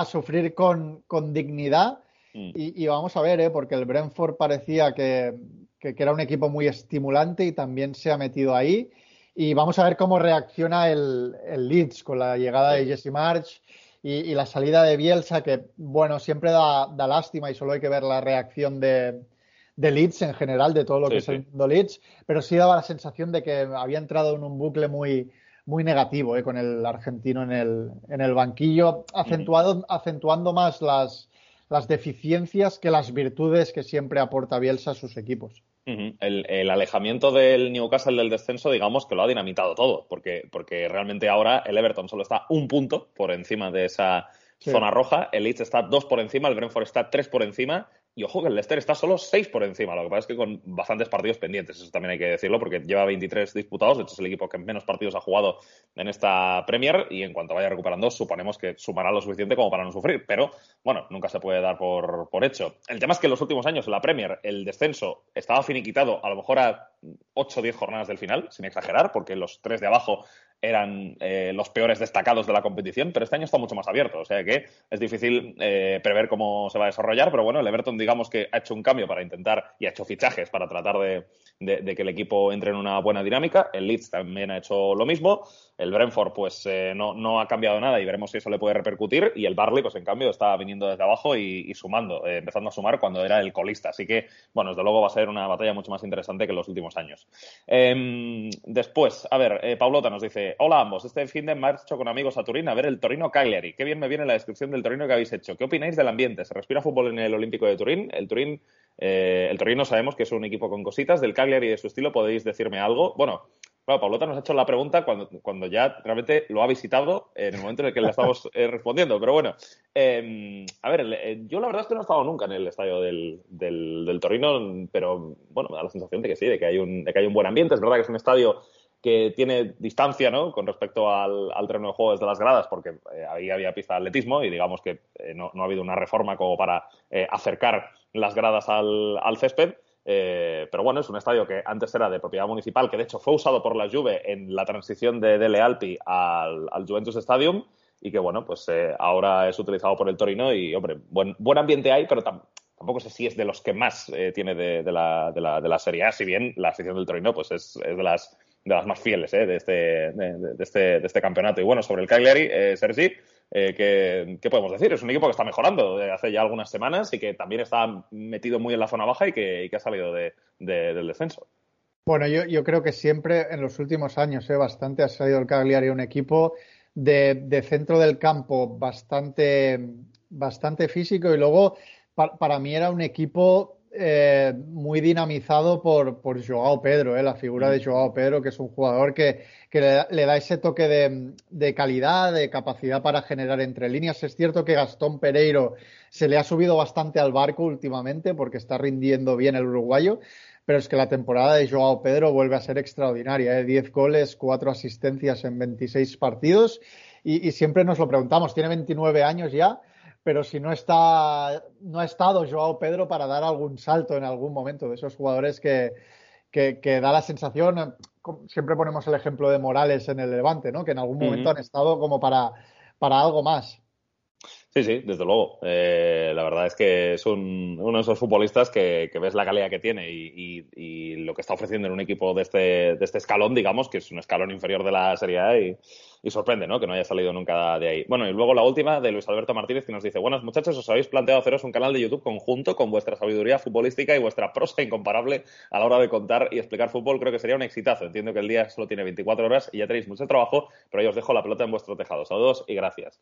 sufrir con, con dignidad. Mm. Y, vamos a ver, ¿eh? porque el Brentford parecía que, que, era un equipo muy estimulante y también se ha metido ahí. Y vamos a ver cómo reacciona el, el Leeds con la llegada de Jesse March y, la salida de Bielsa, que bueno, siempre da, lástima y solo hay que ver la reacción de, de Leeds en general, de todo lo que es el mundo Leeds, pero sí daba la sensación de que había entrado en un bucle muy, muy negativo eh, con el argentino en el, en el banquillo, acentuado, acentuando más las, las deficiencias que las virtudes que siempre aporta Bielsa a sus equipos el, alejamiento del Newcastle del descenso, digamos que lo ha dinamitado todo, porque, porque realmente ahora el Everton solo está un punto por encima de esa zona roja, el Leeds está dos por encima, el Brentford está tres por encima y ojo que el Leicester está solo 6 por encima, lo que pasa es que con bastantes partidos pendientes, eso también hay que decirlo, porque lleva 23 disputados, de hecho es el equipo que menos partidos ha jugado en esta Premier y en cuanto vaya recuperando suponemos que sumará lo suficiente como para no sufrir, pero bueno, nunca se puede dar por, por hecho. El tema es que en los últimos años en la Premier el descenso estaba finiquitado a lo mejor a 8 o 10 jornadas del final, sin exagerar, porque los tres de abajo eran eh, los peores destacados de la competición, pero este año está mucho más abierto, o sea que es difícil eh, prever cómo se va a desarrollar, pero bueno, el Everton digamos que ha hecho un cambio para intentar y ha hecho fichajes para tratar de, de, que el equipo entre en una buena dinámica, el Leeds también ha hecho lo mismo, el Brentford pues eh, no, no, ha cambiado nada y veremos si eso le puede repercutir. Y el Barley pues en cambio está viniendo desde abajo y, sumando, empezando a sumar cuando era el colista, así que bueno, desde luego va a ser una batalla mucho más interesante que en los últimos años. Em, después, a ver, Paulota nos dice hola ambos, este fin de marcho con amigos a Turín a ver el Torino Cagliari. Qué bien me viene la descripción del Torino que habéis hecho. ¿Qué opináis del ambiente? ¿Se respira fútbol en el Olímpico de Turín? El Turín, eh, el Torino sabemos que es un equipo con cositas. Del Cagliari y de su estilo, ¿podéis decirme algo? Bueno, Claro, Paulota nos ha hecho la pregunta cuando, cuando, ya realmente lo ha visitado en el momento en el que le estamos eh, respondiendo. Pero bueno, em, a ver, eh, yo la verdad es que no he estado nunca en el estadio del, del, Torino, pero bueno, me da la sensación de que sí, de que, hay un, de que hay un buen ambiente. Es verdad que es un estadio que tiene distancia ¿no? con respecto al, al terreno de juego desde las gradas, porque eh, ahí había pista de atletismo y digamos que eh, no, ha habido una reforma como para eh, acercar las gradas al, al césped. pero bueno, es un estadio que antes era de propiedad municipal, que de hecho fue usado por la Juve en la transición de Dele Alpi al, al Juventus Stadium y que bueno, pues ahora es utilizado por el Torino y, hombre, buen, buen ambiente hay, pero tampoco sé si es de los que más tiene de, la, de, la, de, la, Serie A, si bien la afición del Torino pues es, es de las de las más fieles eh, de, este, de, este, de este campeonato. Y bueno, sobre el Cagliari, eh, Sergi, eh, ¿qué, podemos decir? Es un equipo que está mejorando hace ya algunas semanas y que también está metido muy en la zona baja y que, ha salido del descenso. Bueno, yo, yo, creo que siempre en los últimos años bastante ha salido el Cagliari un equipo de, centro del campo bastante, bastante físico y luego para mí era un equipo eh, muy dinamizado por, por Joao Pedro, eh, la figura de mm. Joao Pedro, que es un jugador que, le, da ese toque de, calidad, de capacidad para generar entre líneas. Es cierto que Gastón Pereiro se le ha subido bastante al barco últimamente porque está rindiendo bien el uruguayo, pero es que la temporada de Joao Pedro vuelve a ser extraordinaria. Eh. 10 goles, 4 asistencias en 26 partidos y, y siempre nos lo preguntamos, tiene 29 años ya pero si no está, no ha estado Joao Pedro para dar algún salto en algún momento de esos jugadores que, que, da la sensación, siempre ponemos el ejemplo de Morales en el Levante, ¿no? Que en algún momento han estado como para, para algo más. Sí, sí, desde luego. Eh, la verdad es que es un, uno de esos futbolistas que, ves la calidad que tiene y, lo que está ofreciendo en un equipo de este, de este escalón, digamos, que es un escalón inferior de la Serie A y, sorprende, ¿no? Que no haya salido nunca de ahí. Bueno, y luego la última de Luis Alberto Martínez que nos dice, buenos muchachos, os habéis planteado haceros un canal de YouTube conjunto con vuestra sabiduría futbolística y vuestra prosa incomparable a la hora de contar y explicar fútbol. Creo que sería un exitazo. Entiendo que el día solo tiene 24 horas y ya tenéis mucho trabajo, pero yo os dejo la pelota en vuestro tejado. Saludos y gracias.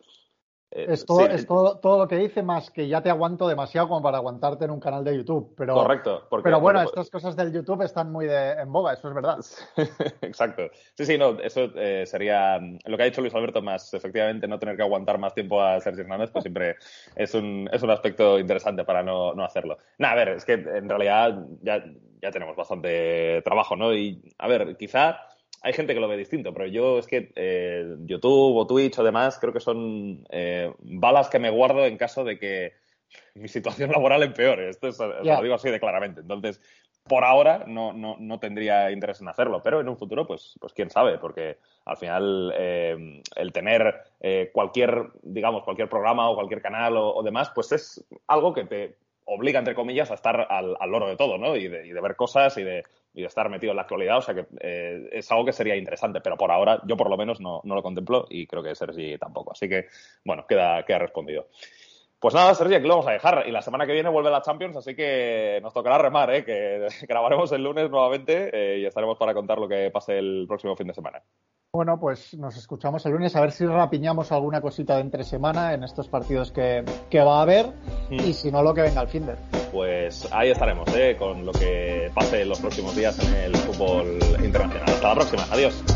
Eh, es, todo, es todo, todo, lo que dice, más que ya te aguanto demasiado como para aguantarte en un canal de YouTube. Pero, Correcto. pero bueno, estas cosas del YouTube están muy en boga, eso es verdad. Exacto. Sí, sí, no, eso eh, sería lo que ha dicho Luis Alberto, más efectivamente no tener que aguantar más tiempo a Sergio Hernández, pues siempre es un, es un aspecto interesante para no, no hacerlo. Nada, a ver, es que en realidad ya, ya tenemos bastante trabajo, ¿no? Y a ver, quizá hay gente que lo ve distinto, pero yo es que eh, YouTube o Twitch o demás creo que son eh, balas que me guardo en caso de que mi situación laboral empeore. Esto es, lo digo así de claramente. Entonces, por ahora no, no, no, tendría interés en hacerlo, pero en un futuro, pues, pues quién sabe, porque al final eh, el tener cualquier, digamos, cualquier programa o cualquier canal o, demás, pues es algo que te obliga, entre comillas, a estar al, al loro de todo, ¿no? Y de, ver cosas y de, estar metido en la actualidad. O sea que eh, es algo que sería interesante, pero por ahora yo por lo menos no, lo contemplo y creo que Sergi tampoco. Así que, bueno, queda, queda respondido. Pues nada, Sergi, aquí lo vamos a dejar. Y la semana que viene vuelve la Champions, así que nos tocará remar, ¿eh? que grabaremos el lunes nuevamente eh, y estaremos para contar lo que pase el próximo fin de semana. Bueno, pues nos escuchamos el lunes a ver si rapiñamos alguna cosita de entre semana en estos partidos que, va a haber mm. y si no, lo que venga al fin de pues ahí estaremos, ¿eh? con lo que pase en los próximos días en el fútbol internacional. Hasta la próxima, adiós.